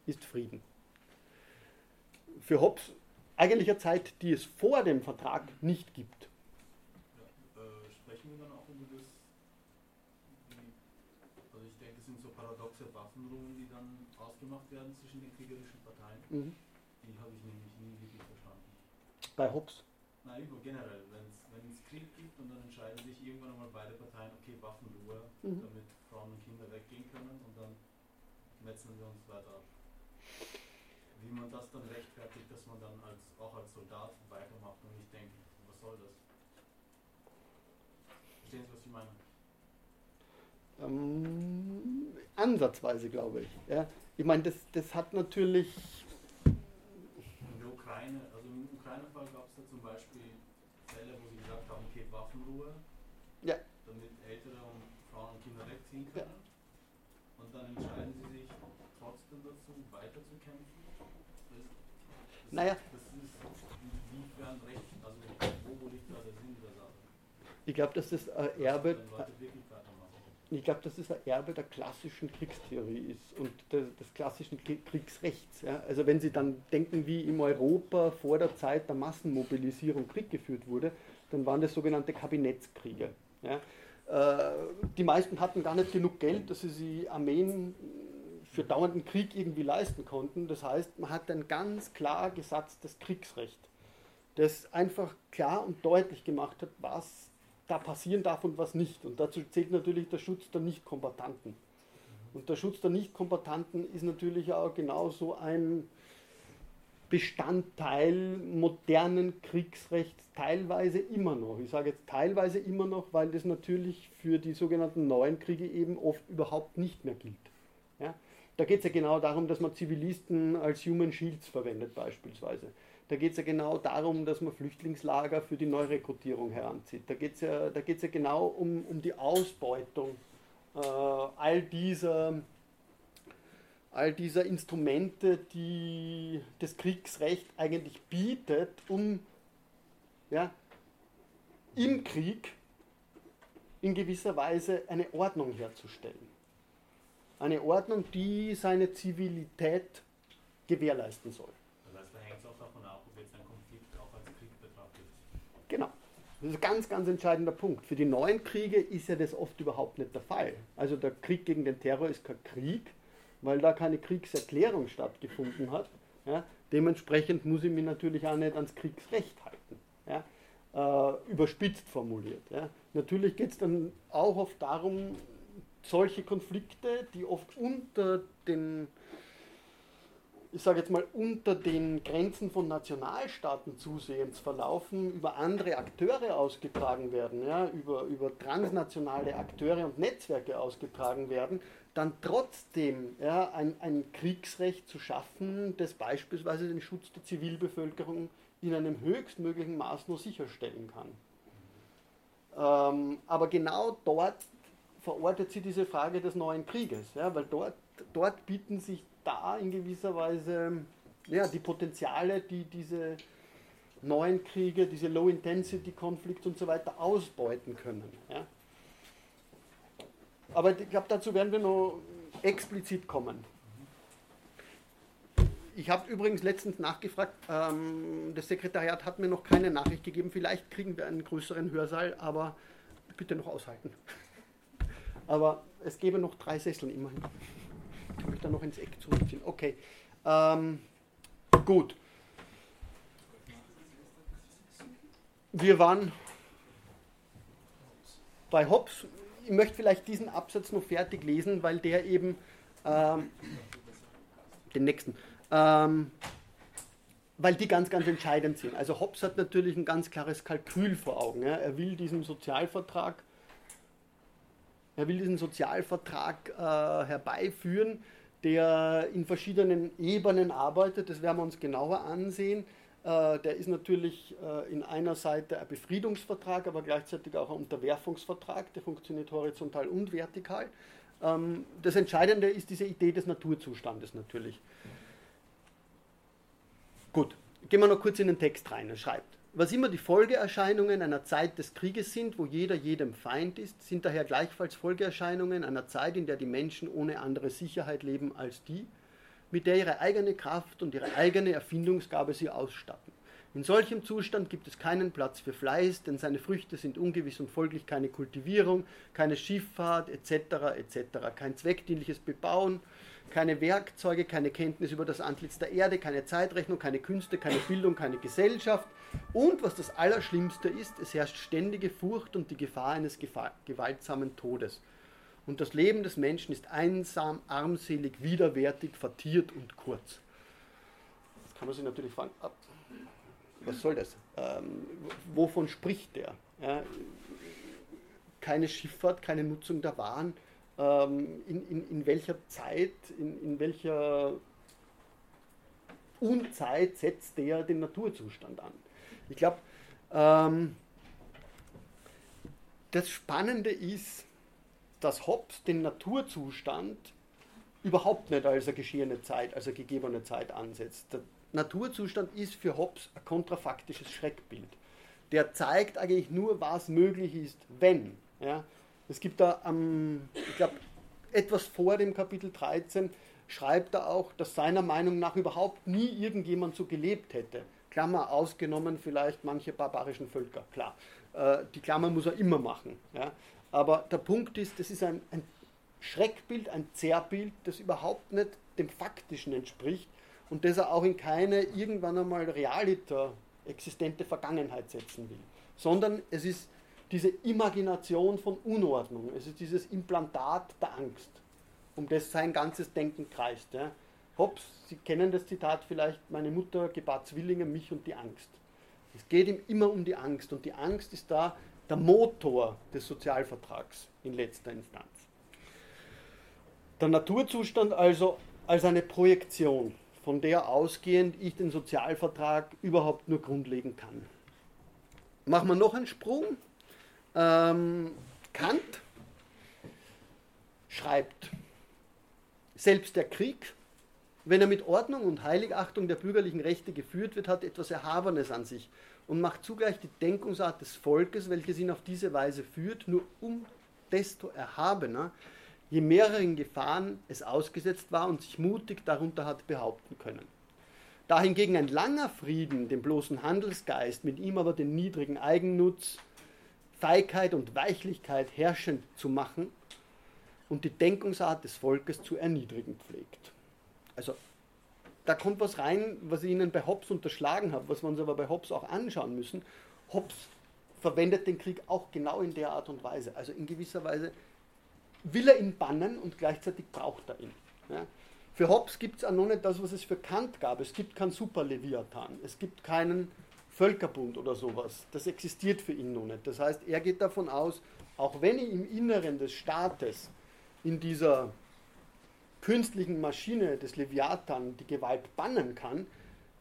ist Frieden. Für Hobbes eigentlich eine Zeit, die es vor dem Vertrag nicht gibt. Ja, äh, sprechen wir dann auch über das, die, also ich denke, es sind so paradoxe Waffenruhen, die dann ausgemacht werden zwischen den kriegerischen Parteien. Mhm. Die habe ich nämlich nie wirklich verstanden. Bei Hobbes? Nein, generell, wenn es Krieg gibt und dann entscheiden sich irgendwann einmal beide Parteien, okay, Waffenruhe, mhm. damit Frauen und Kinder weggehen können und dann metzeln wir uns weiter ab wie man das dann rechtfertigt, dass man dann als, auch als Soldat weitermacht und nicht denkt, was soll das? Verstehen Sie, was ich meine? Ähm, ansatzweise, glaube ich. Ja. Ich meine, das, das hat natürlich. In der Ukraine, also im Ukraine-Fall gab es da zum Beispiel Fälle, wo sie gesagt haben, okay, Waffenruhe, ja. damit Ältere und Frauen und Kinder wegziehen können. Ja. Und dann entscheiden sie sich trotzdem dazu, weiterzukämpfen naja. Ich glaube, dass das ein Erbe. Ich glaube, dass das ein Erbe der klassischen Kriegstheorie ist und des, des klassischen Kriegsrechts. Ja. Also wenn Sie dann denken, wie im Europa vor der Zeit der Massenmobilisierung Krieg geführt wurde, dann waren das sogenannte Kabinettskriege. Ja. Äh, die meisten hatten gar nicht genug Geld, dass sie die Armeen für dauernden Krieg irgendwie leisten konnten. Das heißt, man hat ein ganz klar gesatztes Kriegsrecht, das einfach klar und deutlich gemacht hat, was da passieren darf und was nicht. Und dazu zählt natürlich der Schutz der Nichtkombatanten. Und der Schutz der Nichtkombatanten ist natürlich auch genauso ein Bestandteil modernen Kriegsrechts, teilweise immer noch. Ich sage jetzt teilweise immer noch, weil das natürlich für die sogenannten neuen Kriege eben oft überhaupt nicht mehr gilt. Ja? Da geht es ja genau darum, dass man Zivilisten als Human Shields verwendet beispielsweise. Da geht es ja genau darum, dass man Flüchtlingslager für die Neurekrutierung heranzieht. Da geht es ja, ja genau um, um die Ausbeutung äh, all, dieser, all dieser Instrumente, die das Kriegsrecht eigentlich bietet, um ja, im Krieg in gewisser Weise eine Ordnung herzustellen eine Ordnung, die seine Zivilität gewährleisten soll. Das heißt, da hängt es auch davon ab, ob jetzt ein Konflikt auch als Krieg betrachtet ist. Genau. Das ist ein ganz, ganz entscheidender Punkt. Für die neuen Kriege ist ja das oft überhaupt nicht der Fall. Also der Krieg gegen den Terror ist kein Krieg, weil da keine Kriegserklärung stattgefunden hat. Ja, dementsprechend muss ich mich natürlich auch nicht ans Kriegsrecht halten. Ja, äh, überspitzt formuliert. Ja. Natürlich geht es dann auch oft darum, solche Konflikte, die oft unter den, ich sage jetzt mal, unter den Grenzen von Nationalstaaten zusehends verlaufen, über andere Akteure ausgetragen werden, ja, über, über transnationale Akteure und Netzwerke ausgetragen werden, dann trotzdem ja, ein, ein Kriegsrecht zu schaffen, das beispielsweise den Schutz der Zivilbevölkerung in einem höchstmöglichen Maß nur sicherstellen kann. Ähm, aber genau dort verortet sie diese Frage des neuen Krieges, ja, weil dort, dort bieten sich da in gewisser Weise ja, die Potenziale, die diese neuen Kriege, diese Low-Intensity-Konflikte und so weiter ausbeuten können. Ja. Aber ich glaube, dazu werden wir noch explizit kommen. ich habe übrigens letztens nachgefragt, ähm, das Sekretariat hat mir noch keine Nachricht gegeben. Vielleicht kriegen wir einen größeren Hörsaal, aber bitte noch aushalten. Aber es gäbe noch drei Sessel immerhin. Ich kann mich da noch ins Eck zurückziehen. Okay. Ähm, gut. Wir waren bei Hobbes. Ich möchte vielleicht diesen Absatz noch fertig lesen, weil der eben ähm, den nächsten, ähm, weil die ganz, ganz entscheidend sind. Also Hobbes hat natürlich ein ganz klares Kalkül vor Augen. Ja. Er will diesen Sozialvertrag, er will diesen Sozialvertrag äh, herbeiführen, der in verschiedenen Ebenen arbeitet. Das werden wir uns genauer ansehen. Äh, der ist natürlich äh, in einer Seite ein Befriedungsvertrag, aber gleichzeitig auch ein Unterwerfungsvertrag. Der funktioniert horizontal und vertikal. Ähm, das Entscheidende ist diese Idee des Naturzustandes natürlich. Gut, gehen wir noch kurz in den Text rein. Er schreibt, was immer die Folgeerscheinungen einer Zeit des Krieges sind, wo jeder jedem Feind ist, sind daher gleichfalls Folgeerscheinungen einer Zeit, in der die Menschen ohne andere Sicherheit leben als die, mit der ihre eigene Kraft und ihre eigene Erfindungsgabe sie ausstatten. In solchem Zustand gibt es keinen Platz für Fleiß, denn seine Früchte sind ungewiss und folglich keine Kultivierung, keine Schifffahrt etc. etc. kein zweckdienliches Bebauen, keine Werkzeuge, keine Kenntnis über das Antlitz der Erde, keine Zeitrechnung, keine Künste, keine Bildung, keine Gesellschaft. Und was das Allerschlimmste ist, es herrscht ständige Furcht und die Gefahr eines gewaltsamen Todes. Und das Leben des Menschen ist einsam, armselig, widerwärtig, vertiert und kurz. Jetzt kann man sich natürlich fragen, was soll das? Ähm, wovon spricht der? Ja, keine Schifffahrt, keine Nutzung der Waren. Ähm, in, in, in welcher Zeit, in, in welcher Unzeit setzt der den Naturzustand an? Ich glaube, ähm, das Spannende ist, dass Hobbes den Naturzustand überhaupt nicht als eine geschehene Zeit, als eine gegebene Zeit ansetzt. Der Naturzustand ist für Hobbes ein kontrafaktisches Schreckbild. Der zeigt eigentlich nur, was möglich ist, wenn. Ja? Es gibt da, ähm, ich glaube, etwas vor dem Kapitel 13 schreibt er auch, dass seiner Meinung nach überhaupt nie irgendjemand so gelebt hätte. Klammer ausgenommen vielleicht manche barbarischen Völker, klar. Äh, die Klammer muss er immer machen. Ja? Aber der Punkt ist, das ist ein, ein Schreckbild, ein Zerrbild, das überhaupt nicht dem Faktischen entspricht, und das er auch in keine irgendwann einmal realiter existente Vergangenheit setzen will, sondern es ist diese Imagination von Unordnung, es ist dieses Implantat der Angst, um das sein ganzes Denken kreist. Ja. Hobbes, Sie kennen das Zitat vielleicht, meine Mutter gebar Zwillinge, mich und die Angst. Es geht ihm immer um die Angst und die Angst ist da der Motor des Sozialvertrags in letzter Instanz. Der Naturzustand also als eine Projektion von der ausgehend ich den Sozialvertrag überhaupt nur grundlegen kann. Machen wir noch einen Sprung. Ähm, Kant schreibt, selbst der Krieg, wenn er mit Ordnung und Heiligachtung der bürgerlichen Rechte geführt wird, hat etwas Erhabenes an sich und macht zugleich die Denkungsart des Volkes, welches ihn auf diese Weise führt, nur um desto erhabener, je mehreren Gefahren es ausgesetzt war und sich mutig darunter hat behaupten können. Da hingegen ein langer Frieden den bloßen Handelsgeist, mit ihm aber den niedrigen Eigennutz, Feigheit und Weichlichkeit herrschend zu machen und die Denkungsart des Volkes zu erniedrigen pflegt. Also da kommt was rein, was ich Ihnen bei Hobbes unterschlagen habe, was wir uns aber bei Hobbes auch anschauen müssen. Hobbes verwendet den Krieg auch genau in der Art und Weise, also in gewisser Weise will er ihn bannen und gleichzeitig braucht er ihn. Ja. Für Hobbes gibt es auch noch nicht das, was es für Kant gab. Es gibt keinen Superleviathan, es gibt keinen Völkerbund oder sowas. Das existiert für ihn noch nicht. Das heißt, er geht davon aus, auch wenn ich im Inneren des Staates in dieser künstlichen Maschine des Leviathan die Gewalt bannen kann,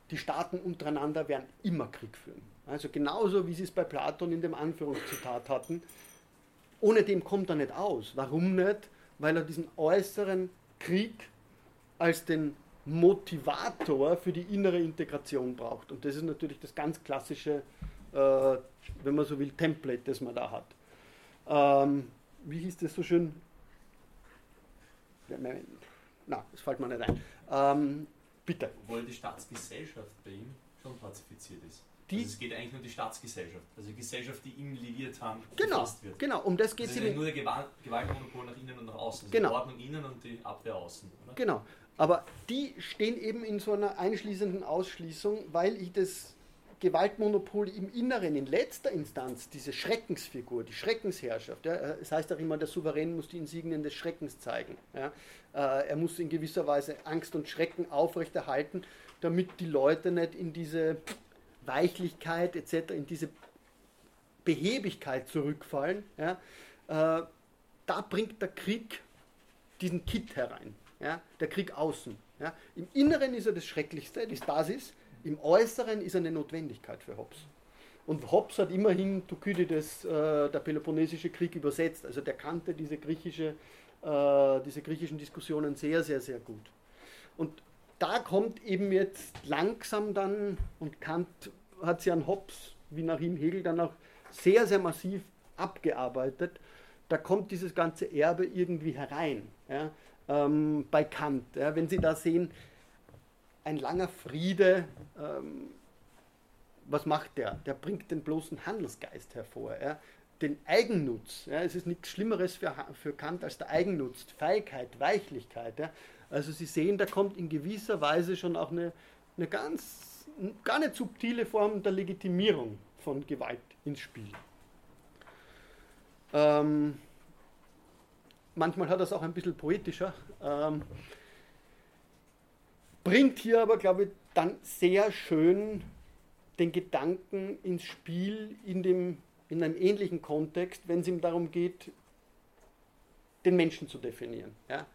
die Staaten untereinander werden immer Krieg führen. Also genauso wie sie es bei Platon in dem Anführungszitat hatten, ohne dem kommt er nicht aus. Warum nicht? Weil er diesen äußeren Krieg als den Motivator für die innere Integration braucht. Und das ist natürlich das ganz klassische, äh, wenn man so will, Template, das man da hat. Ähm, wie hieß das so schön? Na, das fällt mir nicht ein. Ähm, Bitte. Obwohl die Staatsgesellschaft bei ihm schon pazifiziert ist. Also es geht eigentlich nur um die Staatsgesellschaft, also die Gesellschaft, die ihm liiert haben, genau, wird. Genau, um das geht es. Also nur der Gewalt, Gewaltmonopol nach innen und nach außen. Also genau. Die Ordnung innen und die Abwehr außen. Oder? Genau. Aber die stehen eben in so einer einschließenden Ausschließung, weil ich das Gewaltmonopol im Inneren in letzter Instanz, diese Schreckensfigur, die Schreckensherrschaft, ja, es heißt auch immer, der Souverän muss die Insignien des Schreckens zeigen. Ja, äh, er muss in gewisser Weise Angst und Schrecken aufrechterhalten, damit die Leute nicht in diese Weichlichkeit etc., in diese Behebigkeit zurückfallen. Ja, äh, da bringt der Krieg diesen Kit herein, der Krieg außen. Im Inneren ist er das Schrecklichste, die Stasis, im Äußeren ist eine Notwendigkeit für Hobbes. Und Hobbes hat immerhin Thukydides, äh, der Peloponnesische Krieg, übersetzt. Also der kannte diese, griechische, äh, diese griechischen Diskussionen sehr, sehr, sehr gut. Und da kommt eben jetzt langsam dann, und Kant hat sie an Hobbes, wie nach ihm Hegel, dann auch sehr, sehr massiv abgearbeitet, da kommt dieses ganze Erbe irgendwie herein. Ja, ähm, bei Kant. Ja, wenn Sie da sehen, ein langer Friede, ähm, was macht der? Der bringt den bloßen Handelsgeist hervor. Ja? Den Eigennutz. Ja? Es ist nichts Schlimmeres für, für Kant als der Eigennutz. Feigheit, Weichlichkeit. Ja? Also Sie sehen, da kommt in gewisser Weise schon auch eine, eine ganz, gar nicht subtile Form der Legitimierung von Gewalt ins Spiel. Ähm, manchmal hat es auch ein bisschen poetischer. Ähm, bringt hier aber, glaube ich, dann sehr schön den Gedanken ins Spiel in, dem, in einem ähnlichen Kontext, wenn es ihm darum geht, den Menschen zu definieren. Ja.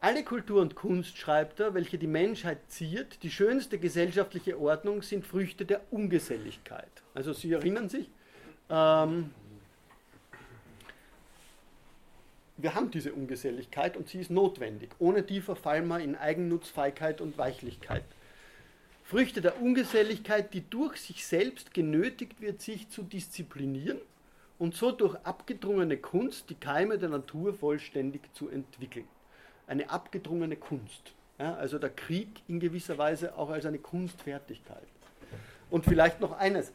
Alle Kultur und Kunst, schreibt er, welche die Menschheit ziert, die schönste gesellschaftliche Ordnung, sind Früchte der Ungeselligkeit. Also Sie erinnern sich, ähm, wir haben diese Ungeselligkeit und sie ist notwendig. Ohne die verfallen wir in Eigennutz, Feigheit und Weichlichkeit. Früchte der Ungeselligkeit, die durch sich selbst genötigt wird, sich zu disziplinieren und so durch abgedrungene Kunst die Keime der Natur vollständig zu entwickeln. Eine abgedrungene Kunst. Ja, also der Krieg in gewisser Weise auch als eine Kunstfertigkeit. Und vielleicht noch eines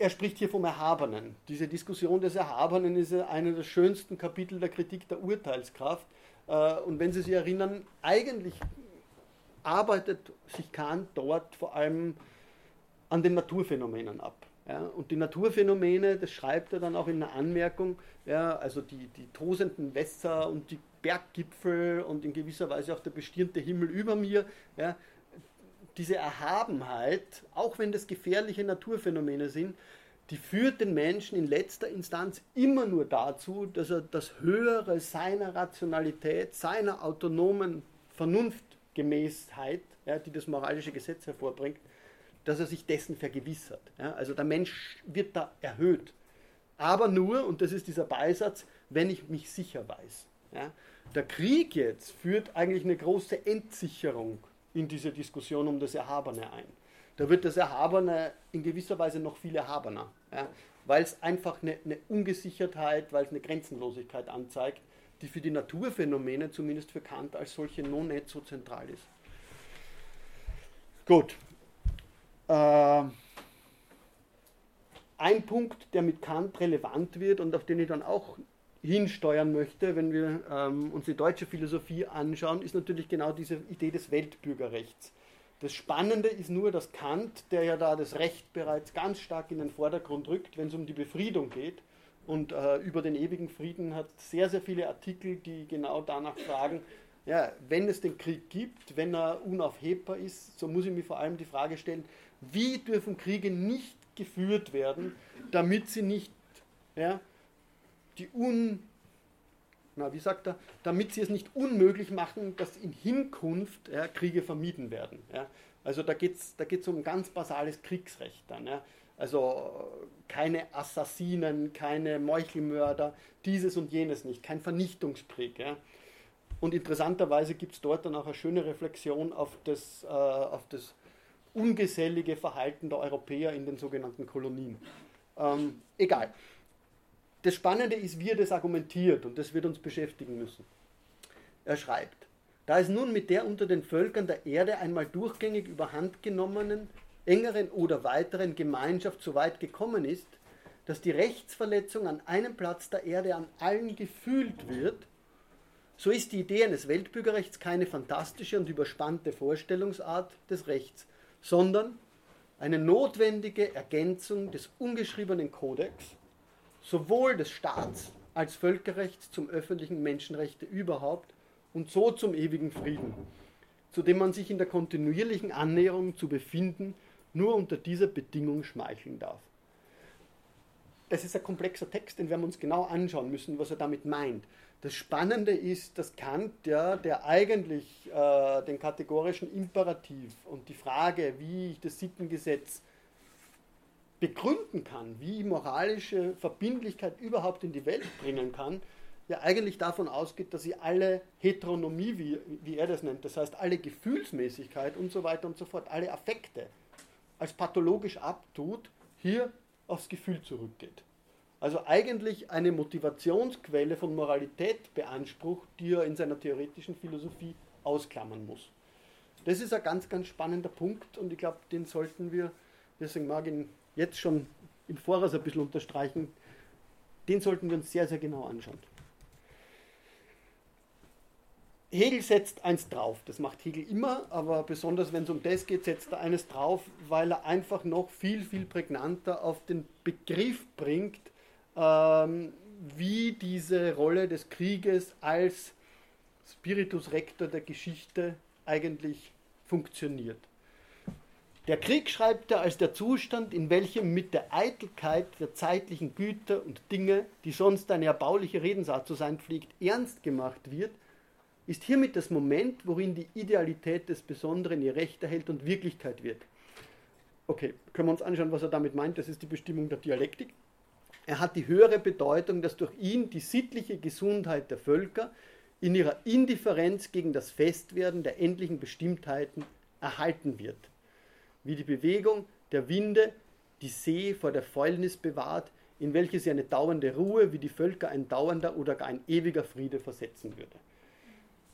er spricht hier vom Erhabenen. Diese Diskussion des Erhabenen ist einer der schönsten Kapitel der Kritik der Urteilskraft. Äh, und wenn Sie sich erinnern, eigentlich arbeitet sich Kant dort vor allem an den Naturphänomenen ab. Ja, und die Naturphänomene, das schreibt er dann auch in einer Anmerkung, ja, also die, die tosenden Wässer und die Berggipfel und in gewisser Weise auch der bestirnte Himmel über mir, ja, diese Erhabenheit, auch wenn das gefährliche Naturphänomene sind, die führt den Menschen in letzter Instanz immer nur dazu, dass er das Höhere seiner Rationalität, seiner autonomen Vernunftgemäßheit, ja, die das moralische Gesetz hervorbringt, dass er sich dessen vergewissert. Ja. Also der Mensch wird da erhöht. Aber nur, und das ist dieser Beisatz, wenn ich mich sicher weiß. Ja. Der Krieg jetzt führt eigentlich eine große Entsicherung in diese Diskussion um das Erhabene ein. Da wird das Erhabene in gewisser Weise noch viel erhabener, ja, weil es einfach eine, eine Ungesichertheit, weil es eine Grenzenlosigkeit anzeigt, die für die Naturphänomene, zumindest für Kant, als solche noch nicht so zentral ist. Gut. Äh, ein Punkt, der mit Kant relevant wird und auf den ich dann auch hinsteuern möchte, wenn wir ähm, uns die deutsche Philosophie anschauen, ist natürlich genau diese Idee des Weltbürgerrechts. Das Spannende ist nur, dass Kant, der ja da das Recht bereits ganz stark in den Vordergrund rückt, wenn es um die Befriedung geht, und äh, über den ewigen Frieden hat sehr, sehr viele Artikel, die genau danach fragen, ja, wenn es den Krieg gibt, wenn er unaufhebbar ist, so muss ich mir vor allem die Frage stellen, wie dürfen Kriege nicht geführt werden, damit sie nicht ja, die un, na, wie sagt er, damit sie es nicht unmöglich machen, dass in Hinkunft ja, Kriege vermieden werden. Ja. Also da geht es da geht's um ganz basales Kriegsrecht dann. Ja. Also keine Assassinen, keine Meuchelmörder, dieses und jenes nicht, kein Vernichtungskrieg. Ja. Und interessanterweise gibt es dort dann auch eine schöne Reflexion auf das, äh, auf das ungesellige Verhalten der Europäer in den sogenannten Kolonien. Ähm, egal. Das Spannende ist, wie er das argumentiert und das wird uns beschäftigen müssen. Er schreibt, Da es nun mit der unter den Völkern der Erde einmal durchgängig überhand genommenen, engeren oder weiteren Gemeinschaft so weit gekommen ist, dass die Rechtsverletzung an einem Platz der Erde an allen gefühlt wird, so ist die Idee eines Weltbürgerrechts keine fantastische und überspannte Vorstellungsart des Rechts, sondern eine notwendige Ergänzung des ungeschriebenen Kodex, sowohl des Staats als Völkerrechts zum öffentlichen Menschenrechte überhaupt und so zum ewigen Frieden, zu dem man sich in der kontinuierlichen Annäherung zu befinden nur unter dieser Bedingung schmeicheln darf. Das ist ein komplexer Text, den wir uns genau anschauen müssen, was er damit meint. Das Spannende ist, dass Kant, ja, der eigentlich äh, den kategorischen Imperativ und die Frage, wie ich das Sittengesetz begründen kann, wie moralische Verbindlichkeit überhaupt in die Welt bringen kann, ja eigentlich davon ausgeht, dass sie alle Heteronomie, wie, wie er das nennt, das heißt alle Gefühlsmäßigkeit und so weiter und so fort, alle Affekte als pathologisch abtut, hier aufs Gefühl zurückgeht. Also eigentlich eine Motivationsquelle von Moralität beansprucht, die er in seiner theoretischen Philosophie ausklammern muss. Das ist ein ganz, ganz spannender Punkt und ich glaube, den sollten wir, deswegen mag ich ihn jetzt schon im Voraus ein bisschen unterstreichen, den sollten wir uns sehr, sehr genau anschauen. Hegel setzt eins drauf. Das macht Hegel immer, aber besonders wenn es um das geht, setzt er eines drauf, weil er einfach noch viel, viel prägnanter auf den Begriff bringt, ähm, wie diese Rolle des Krieges als Spiritus Rector der Geschichte eigentlich funktioniert. Der Krieg schreibt er als der Zustand, in welchem mit der Eitelkeit der zeitlichen Güter und Dinge, die sonst eine erbauliche Redensart zu sein pflegt, ernst gemacht wird ist hiermit das Moment, worin die Idealität des Besonderen ihr Recht erhält und Wirklichkeit wird. Okay, können wir uns anschauen, was er damit meint. Das ist die Bestimmung der Dialektik. Er hat die höhere Bedeutung, dass durch ihn die sittliche Gesundheit der Völker in ihrer Indifferenz gegen das Festwerden der endlichen Bestimmtheiten erhalten wird. Wie die Bewegung der Winde die See vor der Fäulnis bewahrt, in welche sie eine dauernde Ruhe wie die Völker ein dauernder oder gar ein ewiger Friede versetzen würde.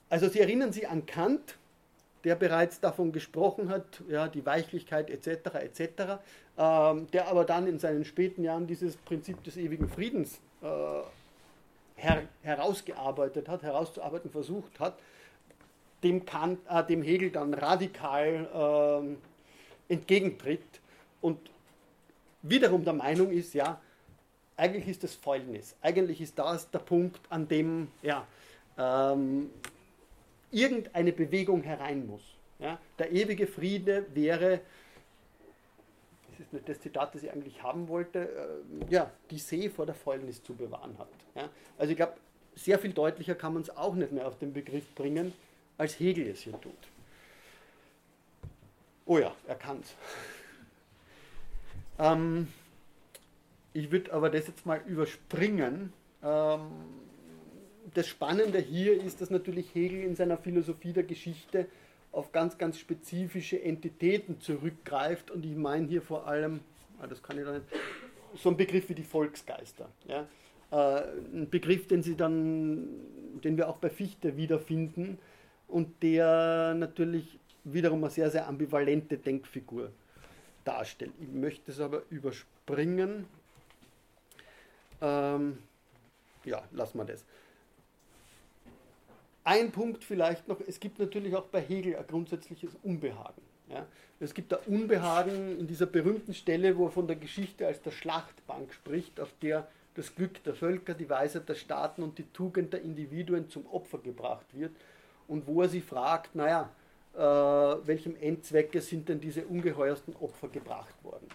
Also Sie erinnern sich an Kant, der bereits davon gesprochen hat, ja, die Weichlichkeit etc. etc., ähm, der aber dann in seinen späten Jahren dieses Prinzip des ewigen Friedens äh, her herausgearbeitet hat, herauszuarbeiten versucht hat, dem, Kant, äh, dem Hegel dann radikal äh, entgegentritt und wiederum der Meinung ist, ja, eigentlich ist das Fäulnis, eigentlich ist das der Punkt, an dem ja, ähm, irgendeine Bewegung herein muss. Ja? Der ewige Friede wäre, das ist nicht das Zitat, das ich eigentlich haben wollte, äh, ja, die See vor der Fäulnis zu bewahren hat. Ja? Also ich glaube, sehr viel deutlicher kann man es auch nicht mehr auf den Begriff bringen, als Hegel es hier tut. Oh ja, er kann es. ähm, ich würde aber das jetzt mal überspringen. Ähm, das Spannende hier ist, dass natürlich Hegel in seiner Philosophie der Geschichte auf ganz, ganz spezifische Entitäten zurückgreift. Und ich meine hier vor allem, ah, das kann ich da nicht, so ein Begriff wie die Volksgeister. Ja? Äh, ein Begriff, den, sie dann, den wir auch bei Fichte wiederfinden und der natürlich wiederum eine sehr, sehr ambivalente Denkfigur darstellt. Ich möchte es aber überspringen. Ähm, ja, lassen wir das. Ein Punkt vielleicht noch, es gibt natürlich auch bei Hegel ein grundsätzliches Unbehagen. Ja. Es gibt ein Unbehagen in dieser berühmten Stelle, wo er von der Geschichte als der Schlachtbank spricht, auf der das Glück der Völker, die Weisheit der Staaten und die Tugend der Individuen zum Opfer gebracht wird und wo er sie fragt, naja, welchem Endzwecke sind denn diese ungeheuersten Opfer gebracht worden?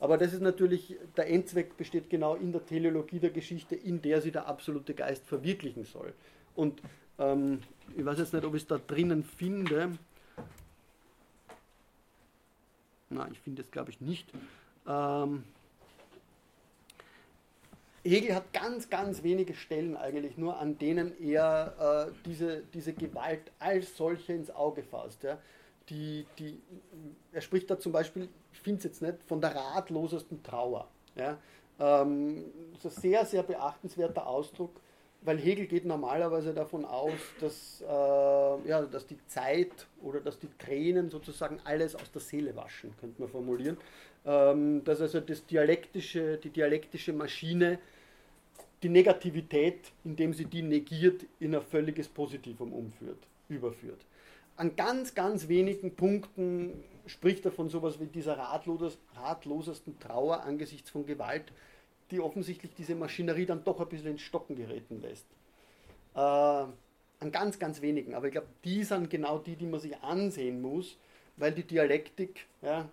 Aber das ist natürlich, der Endzweck besteht genau in der Teleologie der Geschichte, in der sie der absolute Geist verwirklichen soll. Und ähm, ich weiß jetzt nicht, ob ich es da drinnen finde. Na, ich finde es glaube ich nicht. Ähm, Hegel hat ganz, ganz wenige Stellen eigentlich nur, an denen er äh, diese, diese Gewalt als solche ins Auge fasst. Ja. Die, die, er spricht da zum Beispiel, ich finde es jetzt nicht, von der ratlosesten Trauer. Ja. Ähm, das ist ein sehr, sehr beachtenswerter Ausdruck weil Hegel geht normalerweise davon aus, dass, äh, ja, dass die Zeit oder dass die Tränen sozusagen alles aus der Seele waschen, könnte man formulieren. Ähm, dass also das dialektische, die dialektische Maschine die Negativität, indem sie die negiert, in ein völliges Positivum umführt, überführt. An ganz, ganz wenigen Punkten spricht er von sowas wie dieser ratlos, ratlosesten Trauer angesichts von Gewalt, die offensichtlich diese Maschinerie dann doch ein bisschen ins Stocken geraten lässt. Äh, an ganz, ganz wenigen. Aber ich glaube, die sind genau die, die man sich ansehen muss, weil die Dialektik, ja,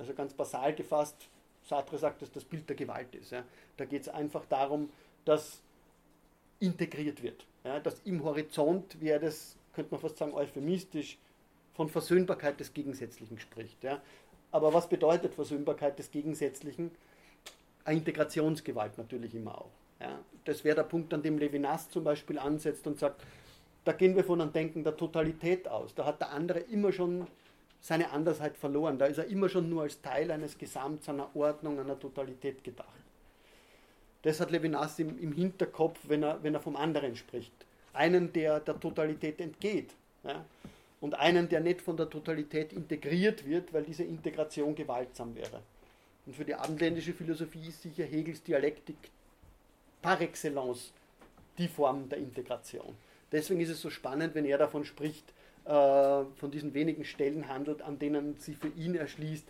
also ganz basal gefasst, Sartre sagt, dass das Bild der Gewalt ist. Ja. Da geht es einfach darum, dass integriert wird. Ja, dass im Horizont, wie er das, könnte man fast sagen, euphemistisch, von Versöhnbarkeit des Gegensätzlichen spricht. Ja. Aber was bedeutet Versöhnbarkeit des Gegensätzlichen? Eine Integrationsgewalt natürlich immer auch. Ja. Das wäre der Punkt, an dem Levinas zum Beispiel ansetzt und sagt, da gehen wir von einem Denken der Totalität aus. Da hat der andere immer schon seine Andersheit verloren. Da ist er immer schon nur als Teil eines Gesamts, einer Ordnung, einer Totalität gedacht. Das hat Levinas im, im Hinterkopf, wenn er, wenn er vom anderen spricht. Einen, der der Totalität entgeht. Ja? Und einen, der nicht von der Totalität integriert wird, weil diese Integration gewaltsam wäre. Und für die abendländische Philosophie ist sicher Hegels Dialektik par excellence die Form der Integration. Deswegen ist es so spannend, wenn er davon spricht, von diesen wenigen Stellen handelt, an denen sie für ihn erschließt,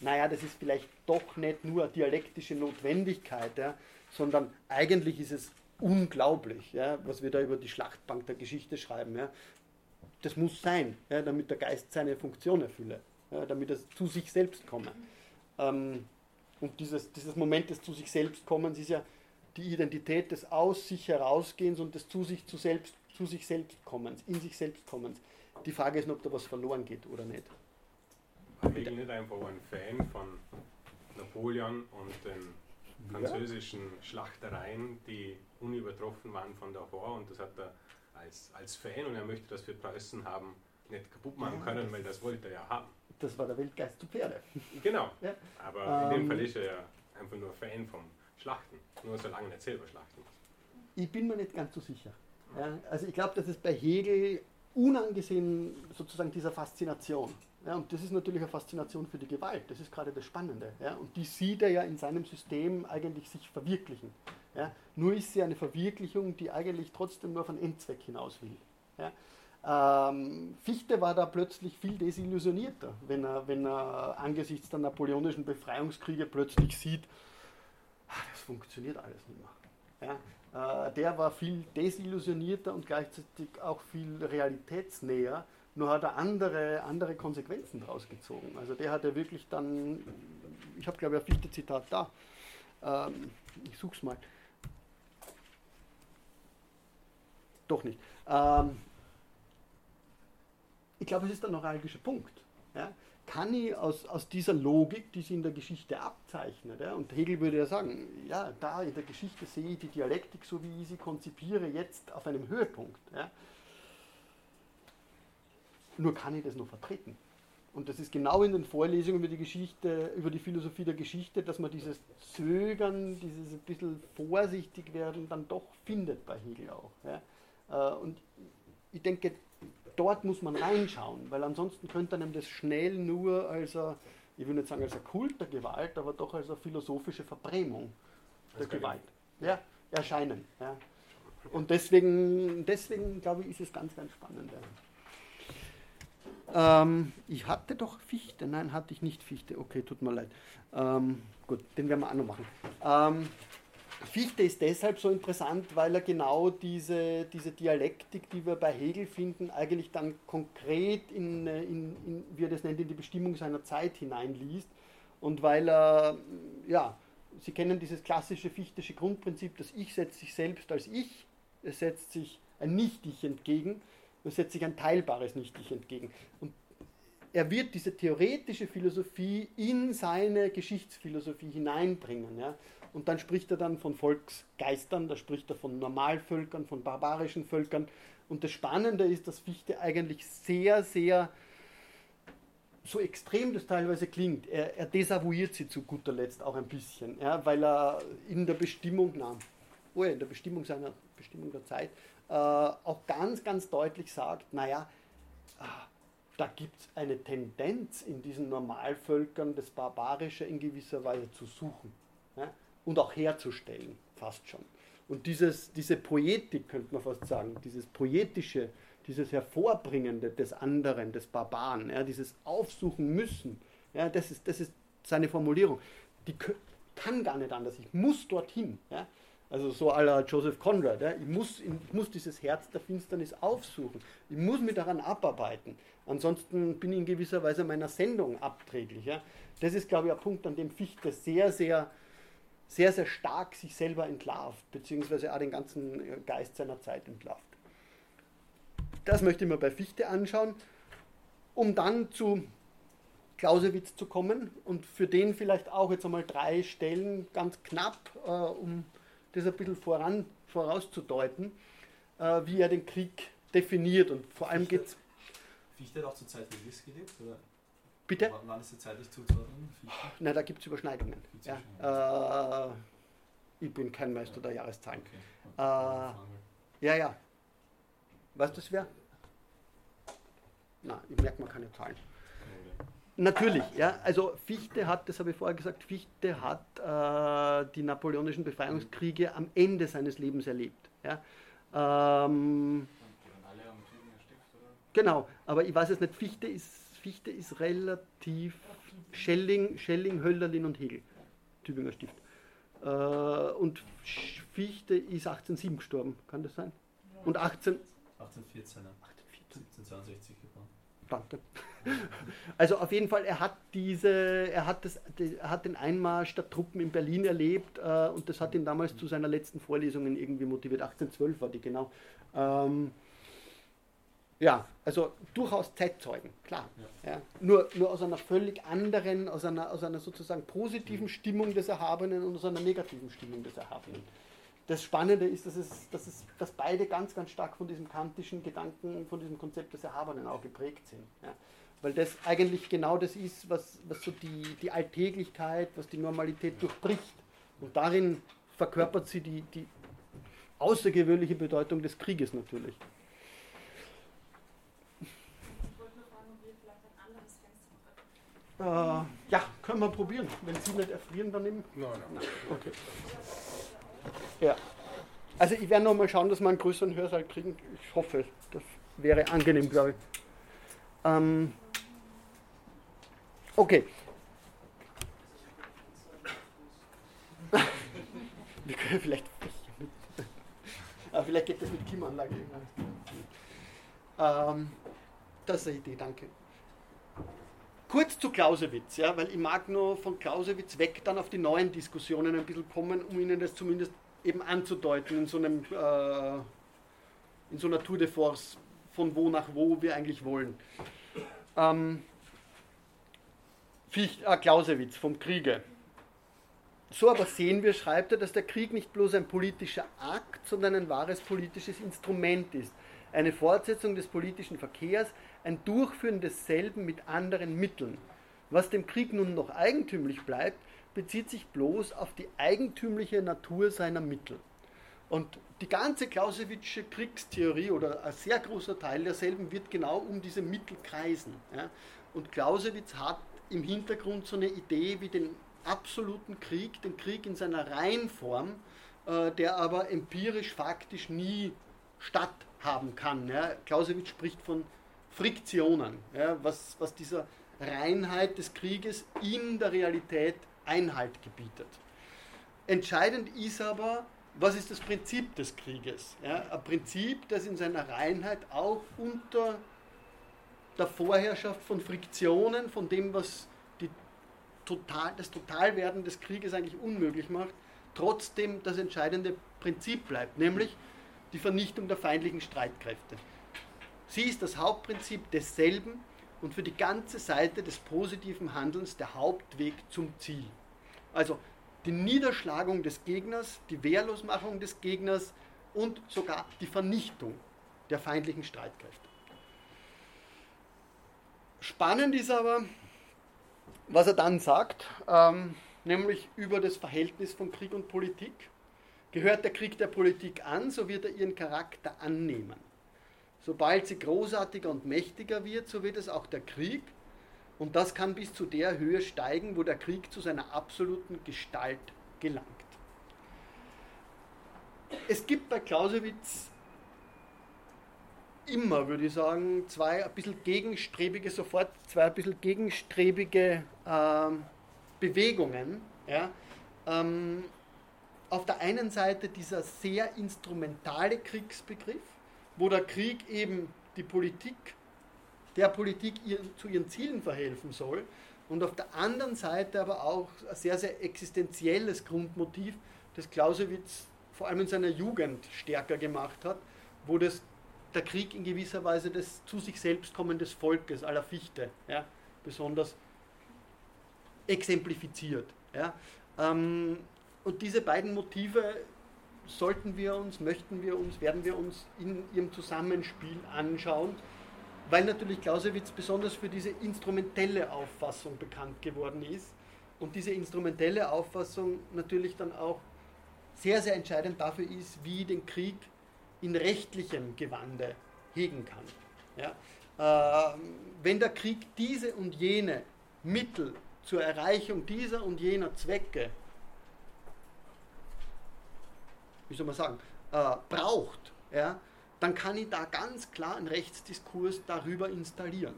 naja, das ist vielleicht doch nicht nur dialektische Notwendigkeit, ja, sondern eigentlich ist es unglaublich, ja, was wir da über die Schlachtbank der Geschichte schreiben. Ja. Das muss sein, ja, damit der Geist seine Funktion erfülle, ja, damit er zu sich selbst komme. Ähm, und dieses, dieses Moment des zu sich selbst kommens ist ja die Identität des aus sich herausgehens und des zu sich, zu selbst, zu sich selbst kommens, in sich selbst kommens. Die Frage ist nur, ob da was verloren geht oder nicht. War Hegel nicht einfach ein Fan von Napoleon und den französischen Schlachtereien, die unübertroffen waren von davor und das hat er als, als Fan und er möchte das für Preußen haben nicht kaputt machen können, weil das wollte er ja haben. Das war der Weltgeist zu Pferde. Genau, ja. aber in dem ähm, Fall ist er ja einfach nur Fan vom Schlachten, nur solange nicht selber schlachten. Ich bin mir nicht ganz so sicher. Ja, also ich glaube, dass es bei Hegel unangesehen sozusagen dieser Faszination ja, und das ist natürlich eine Faszination für die Gewalt, das ist gerade das Spannende. Ja, und die sieht er ja in seinem System eigentlich sich verwirklichen. Ja, nur ist sie eine Verwirklichung, die eigentlich trotzdem nur auf einen Endzweck hinaus will. Ja, ähm, Fichte war da plötzlich viel desillusionierter, wenn er, wenn er angesichts der napoleonischen Befreiungskriege plötzlich sieht, ach, das funktioniert alles nicht mehr. Ja, der war viel desillusionierter und gleichzeitig auch viel realitätsnäher nur hat er andere, andere Konsequenzen daraus gezogen. Also der hat ja wirklich dann, ich habe glaube ich ein Fichte-Zitat da, ähm, ich suche es mal. Doch nicht. Ähm, ich glaube, es ist der neuralgische Punkt. Ja? Kann ich aus, aus dieser Logik, die sie in der Geschichte abzeichnet, ja? und Hegel würde ja sagen, ja, da in der Geschichte sehe ich die Dialektik, so wie ich sie konzipiere, jetzt auf einem Höhepunkt. Ja? Nur kann ich das noch vertreten. Und das ist genau in den Vorlesungen über die Geschichte, über die Philosophie der Geschichte, dass man dieses Zögern, dieses ein bisschen vorsichtig werden dann doch findet bei Hegel auch. Ja. Äh, und ich denke, dort muss man reinschauen, weil ansonsten könnte einem das schnell nur als eine, ich will nicht sagen als ein Kult der Gewalt, aber doch als eine philosophische Verbrämung der Gewalt ja, erscheinen. Ja. Und deswegen, deswegen glaube ich, ist es ganz, ganz spannend. Ja. Ähm, ich hatte doch Fichte. Nein, hatte ich nicht Fichte. Okay, tut mir leid. Ähm, gut, den werden wir auch noch machen. Ähm, Fichte ist deshalb so interessant, weil er genau diese, diese Dialektik, die wir bei Hegel finden, eigentlich dann konkret in, in, in, wie er das nennt, in die Bestimmung seiner Zeit hineinliest. Und weil er, ja, Sie kennen dieses klassische fichtische Grundprinzip, das Ich setzt sich selbst als Ich, es setzt sich ein Nicht-Ich entgegen da setzt sich ein teilbares Nicht-Ich entgegen. Und er wird diese theoretische Philosophie in seine Geschichtsphilosophie hineinbringen. Ja? Und dann spricht er dann von Volksgeistern, da spricht er von Normalvölkern, von barbarischen Völkern. Und das Spannende ist, dass Fichte eigentlich sehr, sehr, so extrem das teilweise klingt, er, er desavouiert sie zu guter Letzt auch ein bisschen, ja? weil er in der Bestimmung, na, oh ja, in der Bestimmung seiner Bestimmung der Zeit, äh, auch ganz, ganz deutlich sagt, naja, ah, da gibt es eine Tendenz in diesen Normalvölkern, das Barbarische in gewisser Weise zu suchen ja, und auch herzustellen, fast schon. Und dieses, diese Poetik, könnte man fast sagen, dieses Poetische, dieses Hervorbringende des anderen, des Barbaren, ja, dieses Aufsuchen müssen, ja, das, ist, das ist seine Formulierung. Die kann gar nicht anders, ich muss dorthin. Ja. Also so la Joseph Conrad. Ja. Ich, muss, ich muss dieses Herz der Finsternis aufsuchen. Ich muss mich daran abarbeiten. Ansonsten bin ich in gewisser Weise meiner Sendung abträglich. Ja. Das ist, glaube ich, ein Punkt, an dem Fichte sehr, sehr, sehr, sehr stark sich selber entlarvt, beziehungsweise auch den ganzen Geist seiner Zeit entlarvt. Das möchte ich mir bei Fichte anschauen, um dann zu Clausewitz zu kommen und für den vielleicht auch jetzt einmal drei Stellen ganz knapp, äh, um das ein bisschen voran, vorauszudeuten, äh, wie er den Krieg definiert und vor allem geht es. Fichte hat auch zur Zeit Liss gelebt? Oder? Bitte? Wann ist die zeitlich zuzuordnen? Na, da gibt es Überschneidungen. Ja. Äh, ich bin kein Meister der Jahreszahlen. Okay. Äh, ja, ja. Weißt du, das wäre? Nein, ich merke mal keine Zahlen. Natürlich, ja. Also Fichte hat, das habe ich vorher gesagt, Fichte hat äh, die napoleonischen Befreiungskriege am Ende seines Lebens erlebt. Ja. Ähm, genau, aber ich weiß es nicht, Fichte ist, Fichte ist relativ Schelling, Schelling, Hölderlin und Hegel, Tübinger Stift. Äh, und Fichte ist 1807 gestorben, kann das sein? Und 18, 1814, ja. 1762 geboren. Danke. Also auf jeden Fall, er hat diese, er hat, das, er hat den Einmarsch der Truppen in Berlin erlebt äh, und das hat ihn damals zu seiner letzten Vorlesungen irgendwie motiviert. 1812 war die genau. Ähm, ja, also durchaus Zeitzeugen, klar. Ja. Ja. Nur, nur aus einer völlig anderen, aus einer, aus einer sozusagen positiven Stimmung des Erhabenen und aus einer negativen Stimmung des Erhabenen das Spannende ist, dass, es, dass, es, dass beide ganz, ganz stark von diesem kantischen Gedanken, von diesem Konzept des Erhabenen auch geprägt sind. Ja. Weil das eigentlich genau das ist, was, was so die, die Alltäglichkeit, was die Normalität durchbricht. Und darin verkörpert sie die, die außergewöhnliche Bedeutung des Krieges natürlich. Äh, ja, können wir probieren. Wenn Sie nicht erfrieren, dann nehmen. Nein, nein. Okay. Ja. Also ich werde noch mal schauen, dass wir einen größeren Hörsaal kriegen. Ich hoffe, das wäre angenehm, glaube ich. Ähm, okay. Wir können vielleicht. Aber vielleicht geht das mit Klimaanlage. Ähm, das ist eine Idee, danke. Kurz zu Clausewitz, ja, weil ich mag nur von Clausewitz weg dann auf die neuen Diskussionen ein bisschen kommen, um Ihnen das zumindest eben anzudeuten in so, einem, äh, in so einer Tour de Force, von wo nach wo wir eigentlich wollen. Ähm, Ficht, äh, Clausewitz vom Kriege. So aber sehen wir, schreibt er, dass der Krieg nicht bloß ein politischer Akt, sondern ein wahres politisches Instrument ist. Eine Fortsetzung des politischen Verkehrs, ein Durchführen desselben mit anderen Mitteln. Was dem Krieg nun noch eigentümlich bleibt, bezieht sich bloß auf die eigentümliche Natur seiner Mittel. Und die ganze Clausewitzsche Kriegstheorie oder ein sehr großer Teil derselben wird genau um diese Mittel kreisen. Und Clausewitz hat im Hintergrund so eine Idee wie den absoluten Krieg, den Krieg in seiner Reihenform, äh, der aber empirisch faktisch nie statthaben kann. Ja. Clausewitz spricht von Friktionen, ja, was, was dieser Reinheit des Krieges in der Realität Einhalt gebietet. Entscheidend ist aber, was ist das Prinzip des Krieges? Ja, ein Prinzip, das in seiner Reinheit auch unter der Vorherrschaft von Friktionen, von dem, was Total, das Totalwerden des Krieges eigentlich unmöglich macht, trotzdem das entscheidende Prinzip bleibt, nämlich die Vernichtung der feindlichen Streitkräfte. Sie ist das Hauptprinzip desselben, und für die ganze Seite des positiven Handelns der Hauptweg zum Ziel. Also die Niederschlagung des Gegners, die Wehrlosmachung des Gegners und sogar die Vernichtung der feindlichen Streitkräfte. Spannend ist aber, was er dann sagt, ähm, nämlich über das Verhältnis von Krieg und Politik. Gehört der Krieg der Politik an, so wird er ihren Charakter annehmen. Sobald sie großartiger und mächtiger wird, so wird es auch der Krieg. Und das kann bis zu der Höhe steigen, wo der Krieg zu seiner absoluten Gestalt gelangt. Es gibt bei Clausewitz immer, würde ich sagen, zwei ein bisschen gegenstrebige, sofort zwei ein bisschen gegenstrebige äh, Bewegungen. Ja? Ähm, auf der einen Seite dieser sehr instrumentale Kriegsbegriff, wo der Krieg eben die Politik, der Politik zu ihren Zielen verhelfen soll, und auf der anderen Seite aber auch ein sehr, sehr existenzielles Grundmotiv, das Clausewitz vor allem in seiner Jugend stärker gemacht hat, wo das, der Krieg in gewisser Weise das zu sich selbst kommen des Volkes aller Fichte ja, besonders exemplifiziert. Ja. Ähm, und diese beiden Motive sollten wir uns, möchten wir uns, werden wir uns in ihrem Zusammenspiel anschauen, weil natürlich Clausewitz besonders für diese instrumentelle Auffassung bekannt geworden ist und diese instrumentelle Auffassung natürlich dann auch sehr, sehr entscheidend dafür ist, wie den Krieg in rechtlichem Gewande hegen kann. Ja? Äh, wenn der Krieg diese und jene Mittel zur Erreichung dieser und jener Zwecke wie soll man sagen, äh, braucht, ja, dann kann ich da ganz klar einen Rechtsdiskurs darüber installieren.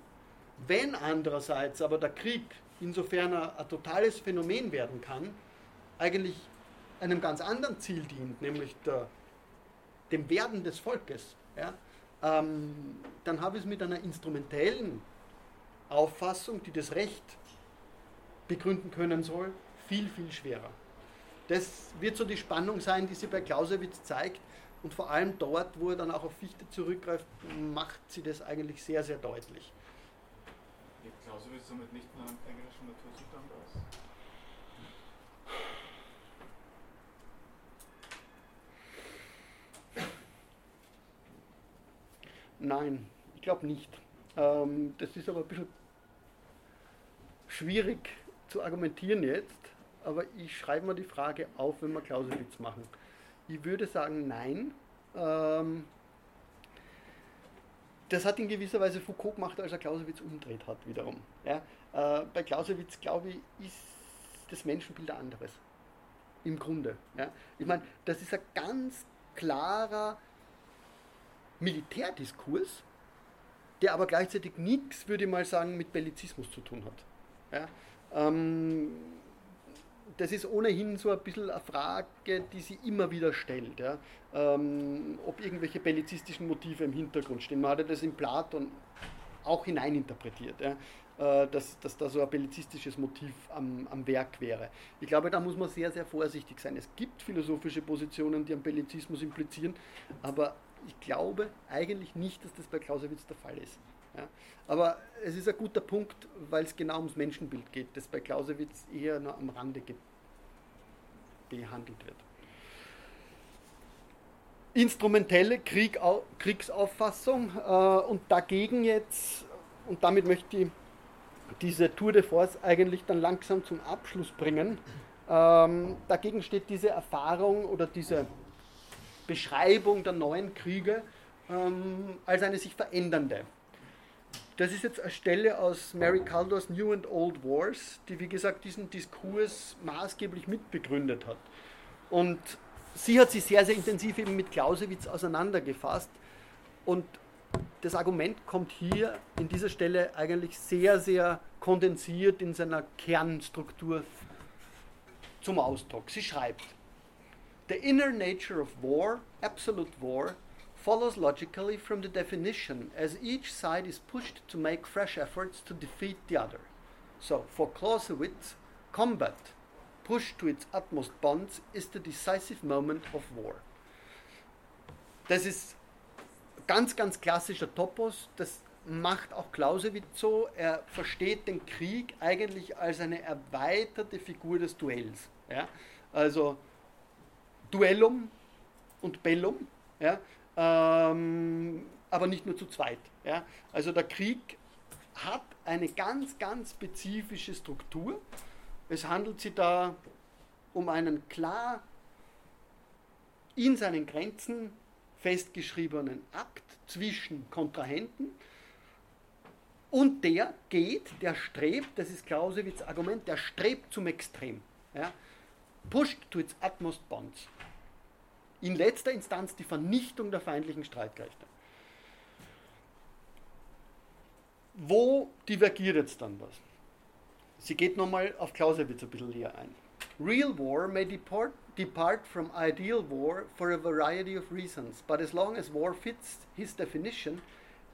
Wenn andererseits aber der Krieg, insofern er ein totales Phänomen werden kann, eigentlich einem ganz anderen Ziel dient, nämlich der, dem Werden des Volkes, ja, ähm, dann habe ich es mit einer instrumentellen Auffassung, die das Recht begründen können soll, viel, viel schwerer. Das wird so die Spannung sein, die sie bei Clausewitz zeigt. Und vor allem dort, wo er dann auch auf Fichte zurückgreift, macht sie das eigentlich sehr, sehr deutlich. Geht Clausewitz somit nicht nur einem englischen Naturzustand aus? Nein, ich glaube nicht. Ähm, das ist aber ein bisschen schwierig zu argumentieren jetzt aber ich schreibe mir die Frage auf, wenn wir Clausewitz machen. Ich würde sagen, nein. Ähm, das hat in gewisser Weise Foucault gemacht, als er Clausewitz umdreht hat, wiederum. Ja, äh, bei Clausewitz, glaube ich, ist das Menschenbild ein anderes. Im Grunde. Ja. Ich meine, das ist ein ganz klarer Militärdiskurs, der aber gleichzeitig nichts, würde ich mal sagen, mit Bellizismus zu tun hat. Ja. Ähm, das ist ohnehin so ein bisschen eine Frage, die sie immer wieder stellt. Ja. Ähm, ob irgendwelche bellizistischen Motive im Hintergrund stehen. Man hat das in Platon auch hineininterpretiert, ja, äh, dass, dass da so ein bellizistisches Motiv am, am Werk wäre. Ich glaube, da muss man sehr, sehr vorsichtig sein. Es gibt philosophische Positionen, die einen Bellizismus implizieren, aber ich glaube eigentlich nicht, dass das bei Clausewitz der Fall ist. Ja. Aber es ist ein guter Punkt, weil es genau ums Menschenbild geht, das bei Clausewitz eher noch am Rande behandelt wird. Instrumentelle Krieg, Kriegsauffassung äh, und dagegen jetzt, und damit möchte ich diese Tour de Force eigentlich dann langsam zum Abschluss bringen, ähm, dagegen steht diese Erfahrung oder diese Beschreibung der neuen Kriege ähm, als eine sich verändernde das ist jetzt eine Stelle aus Mary Caldors New and Old Wars, die wie gesagt diesen Diskurs maßgeblich mitbegründet hat. Und sie hat sich sehr, sehr intensiv eben mit Clausewitz auseinandergefasst. Und das Argument kommt hier in dieser Stelle eigentlich sehr, sehr kondensiert in seiner Kernstruktur zum Ausdruck. Sie schreibt, The inner nature of war, absolute war, follows logically from the definition, as each side is pushed to make fresh efforts to defeat the other. So, for Clausewitz, combat, pushed to its utmost bonds, is the decisive moment of war. Das ist ganz, ganz klassischer Topos. Das macht auch Clausewitz so. Er versteht den Krieg eigentlich als eine erweiterte Figur des Duells. Ja? Also Duellum und Bellum. Ja? Ähm, aber nicht nur zu zweit. Ja? Also der Krieg hat eine ganz, ganz spezifische Struktur. Es handelt sich da um einen klar in seinen Grenzen festgeschriebenen Akt zwischen Kontrahenten und der geht, der strebt, das ist Clausewitz Argument, der strebt zum Extrem. Ja? Pushed to its utmost bonds. In letzter Instanz die Vernichtung der feindlichen Streitkräfte. Wo divergiert jetzt dann was? Sie geht nochmal auf Clausewitz ein bisschen näher ein. Real war may depart, depart from ideal war for a variety of reasons, but as long as war fits his definition,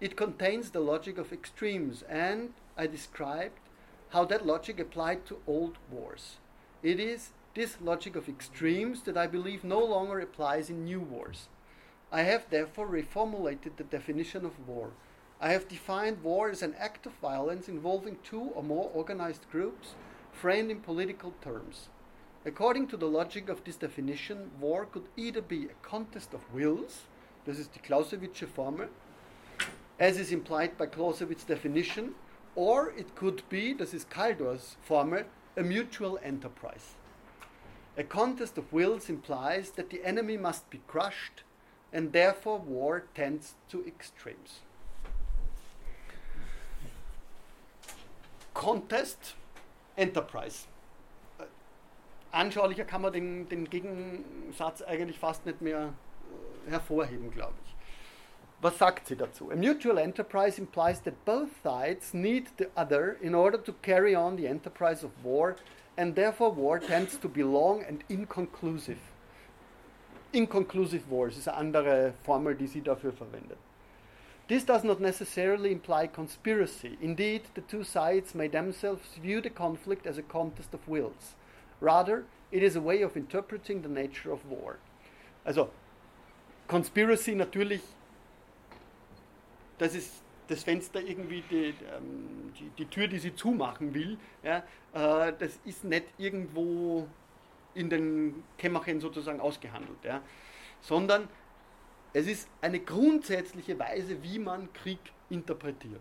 it contains the logic of extremes, and I described how that logic applied to old wars. It is this logic of extremes that I believe no longer applies in new wars. I have therefore reformulated the definition of war. I have defined war as an act of violence involving two or more organized groups framed in political terms. According to the logic of this definition, war could either be a contest of wills, this is the Clausewitzsche Formel, as is implied by Clausewitz's definition, or it could be, this is Kaldor's Formel, a mutual enterprise. A contest of wills implies that the enemy must be crushed, and therefore war tends to extremes. Contest, Enterprise. Äh, anschaulicher kann man den, den Gegensatz eigentlich fast nicht mehr äh, hervorheben, glaube ich. Was sagt sie dazu? A mutual enterprise implies that both sides need the other in order to carry on the enterprise of war, and therefore war tends to be long and inconclusive. Inconclusive wars ist eine andere Formel, die sie dafür verwendet. This does not necessarily imply conspiracy. Indeed, the two sides may themselves view the conflict as a contest of wills. Rather, it is a way of interpreting the nature of war. Also, Conspiracy natürlich das ist das Fenster irgendwie, die, ähm, die, die Tür, die sie zumachen will, ja, äh, das ist nicht irgendwo in den Kämmerchen sozusagen ausgehandelt, ja, sondern es ist eine grundsätzliche Weise, wie man Krieg interpretiert.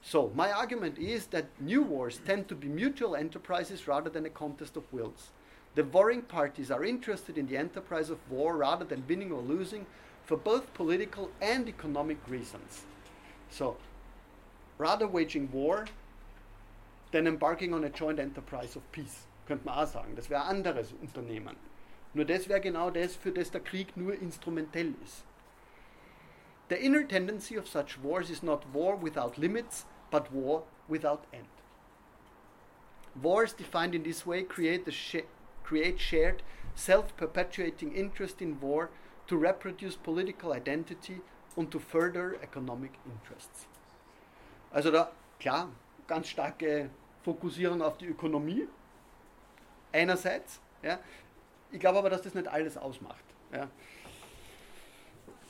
So, my argument is that new wars tend to be mutual enterprises rather than a contest of wills. The warring parties are interested in the enterprise of war rather than winning or losing, for both political and economic reasons. So, rather waging war than embarking on a joint enterprise of peace, könnte man auch sagen. Das wäre ein anderes Unternehmen. Nur das wäre genau das, für das der Krieg nur instrumentell ist. The inner tendency of such wars is not war without limits, but war without end. Wars defined in this way create, sh create shared, self perpetuating interest in war to reproduce political identity and to further economic interests. Also da, klar, ganz starke Fokussierung auf die Ökonomie einerseits. Ja. Ich glaube aber, dass das nicht alles ausmacht. Ja.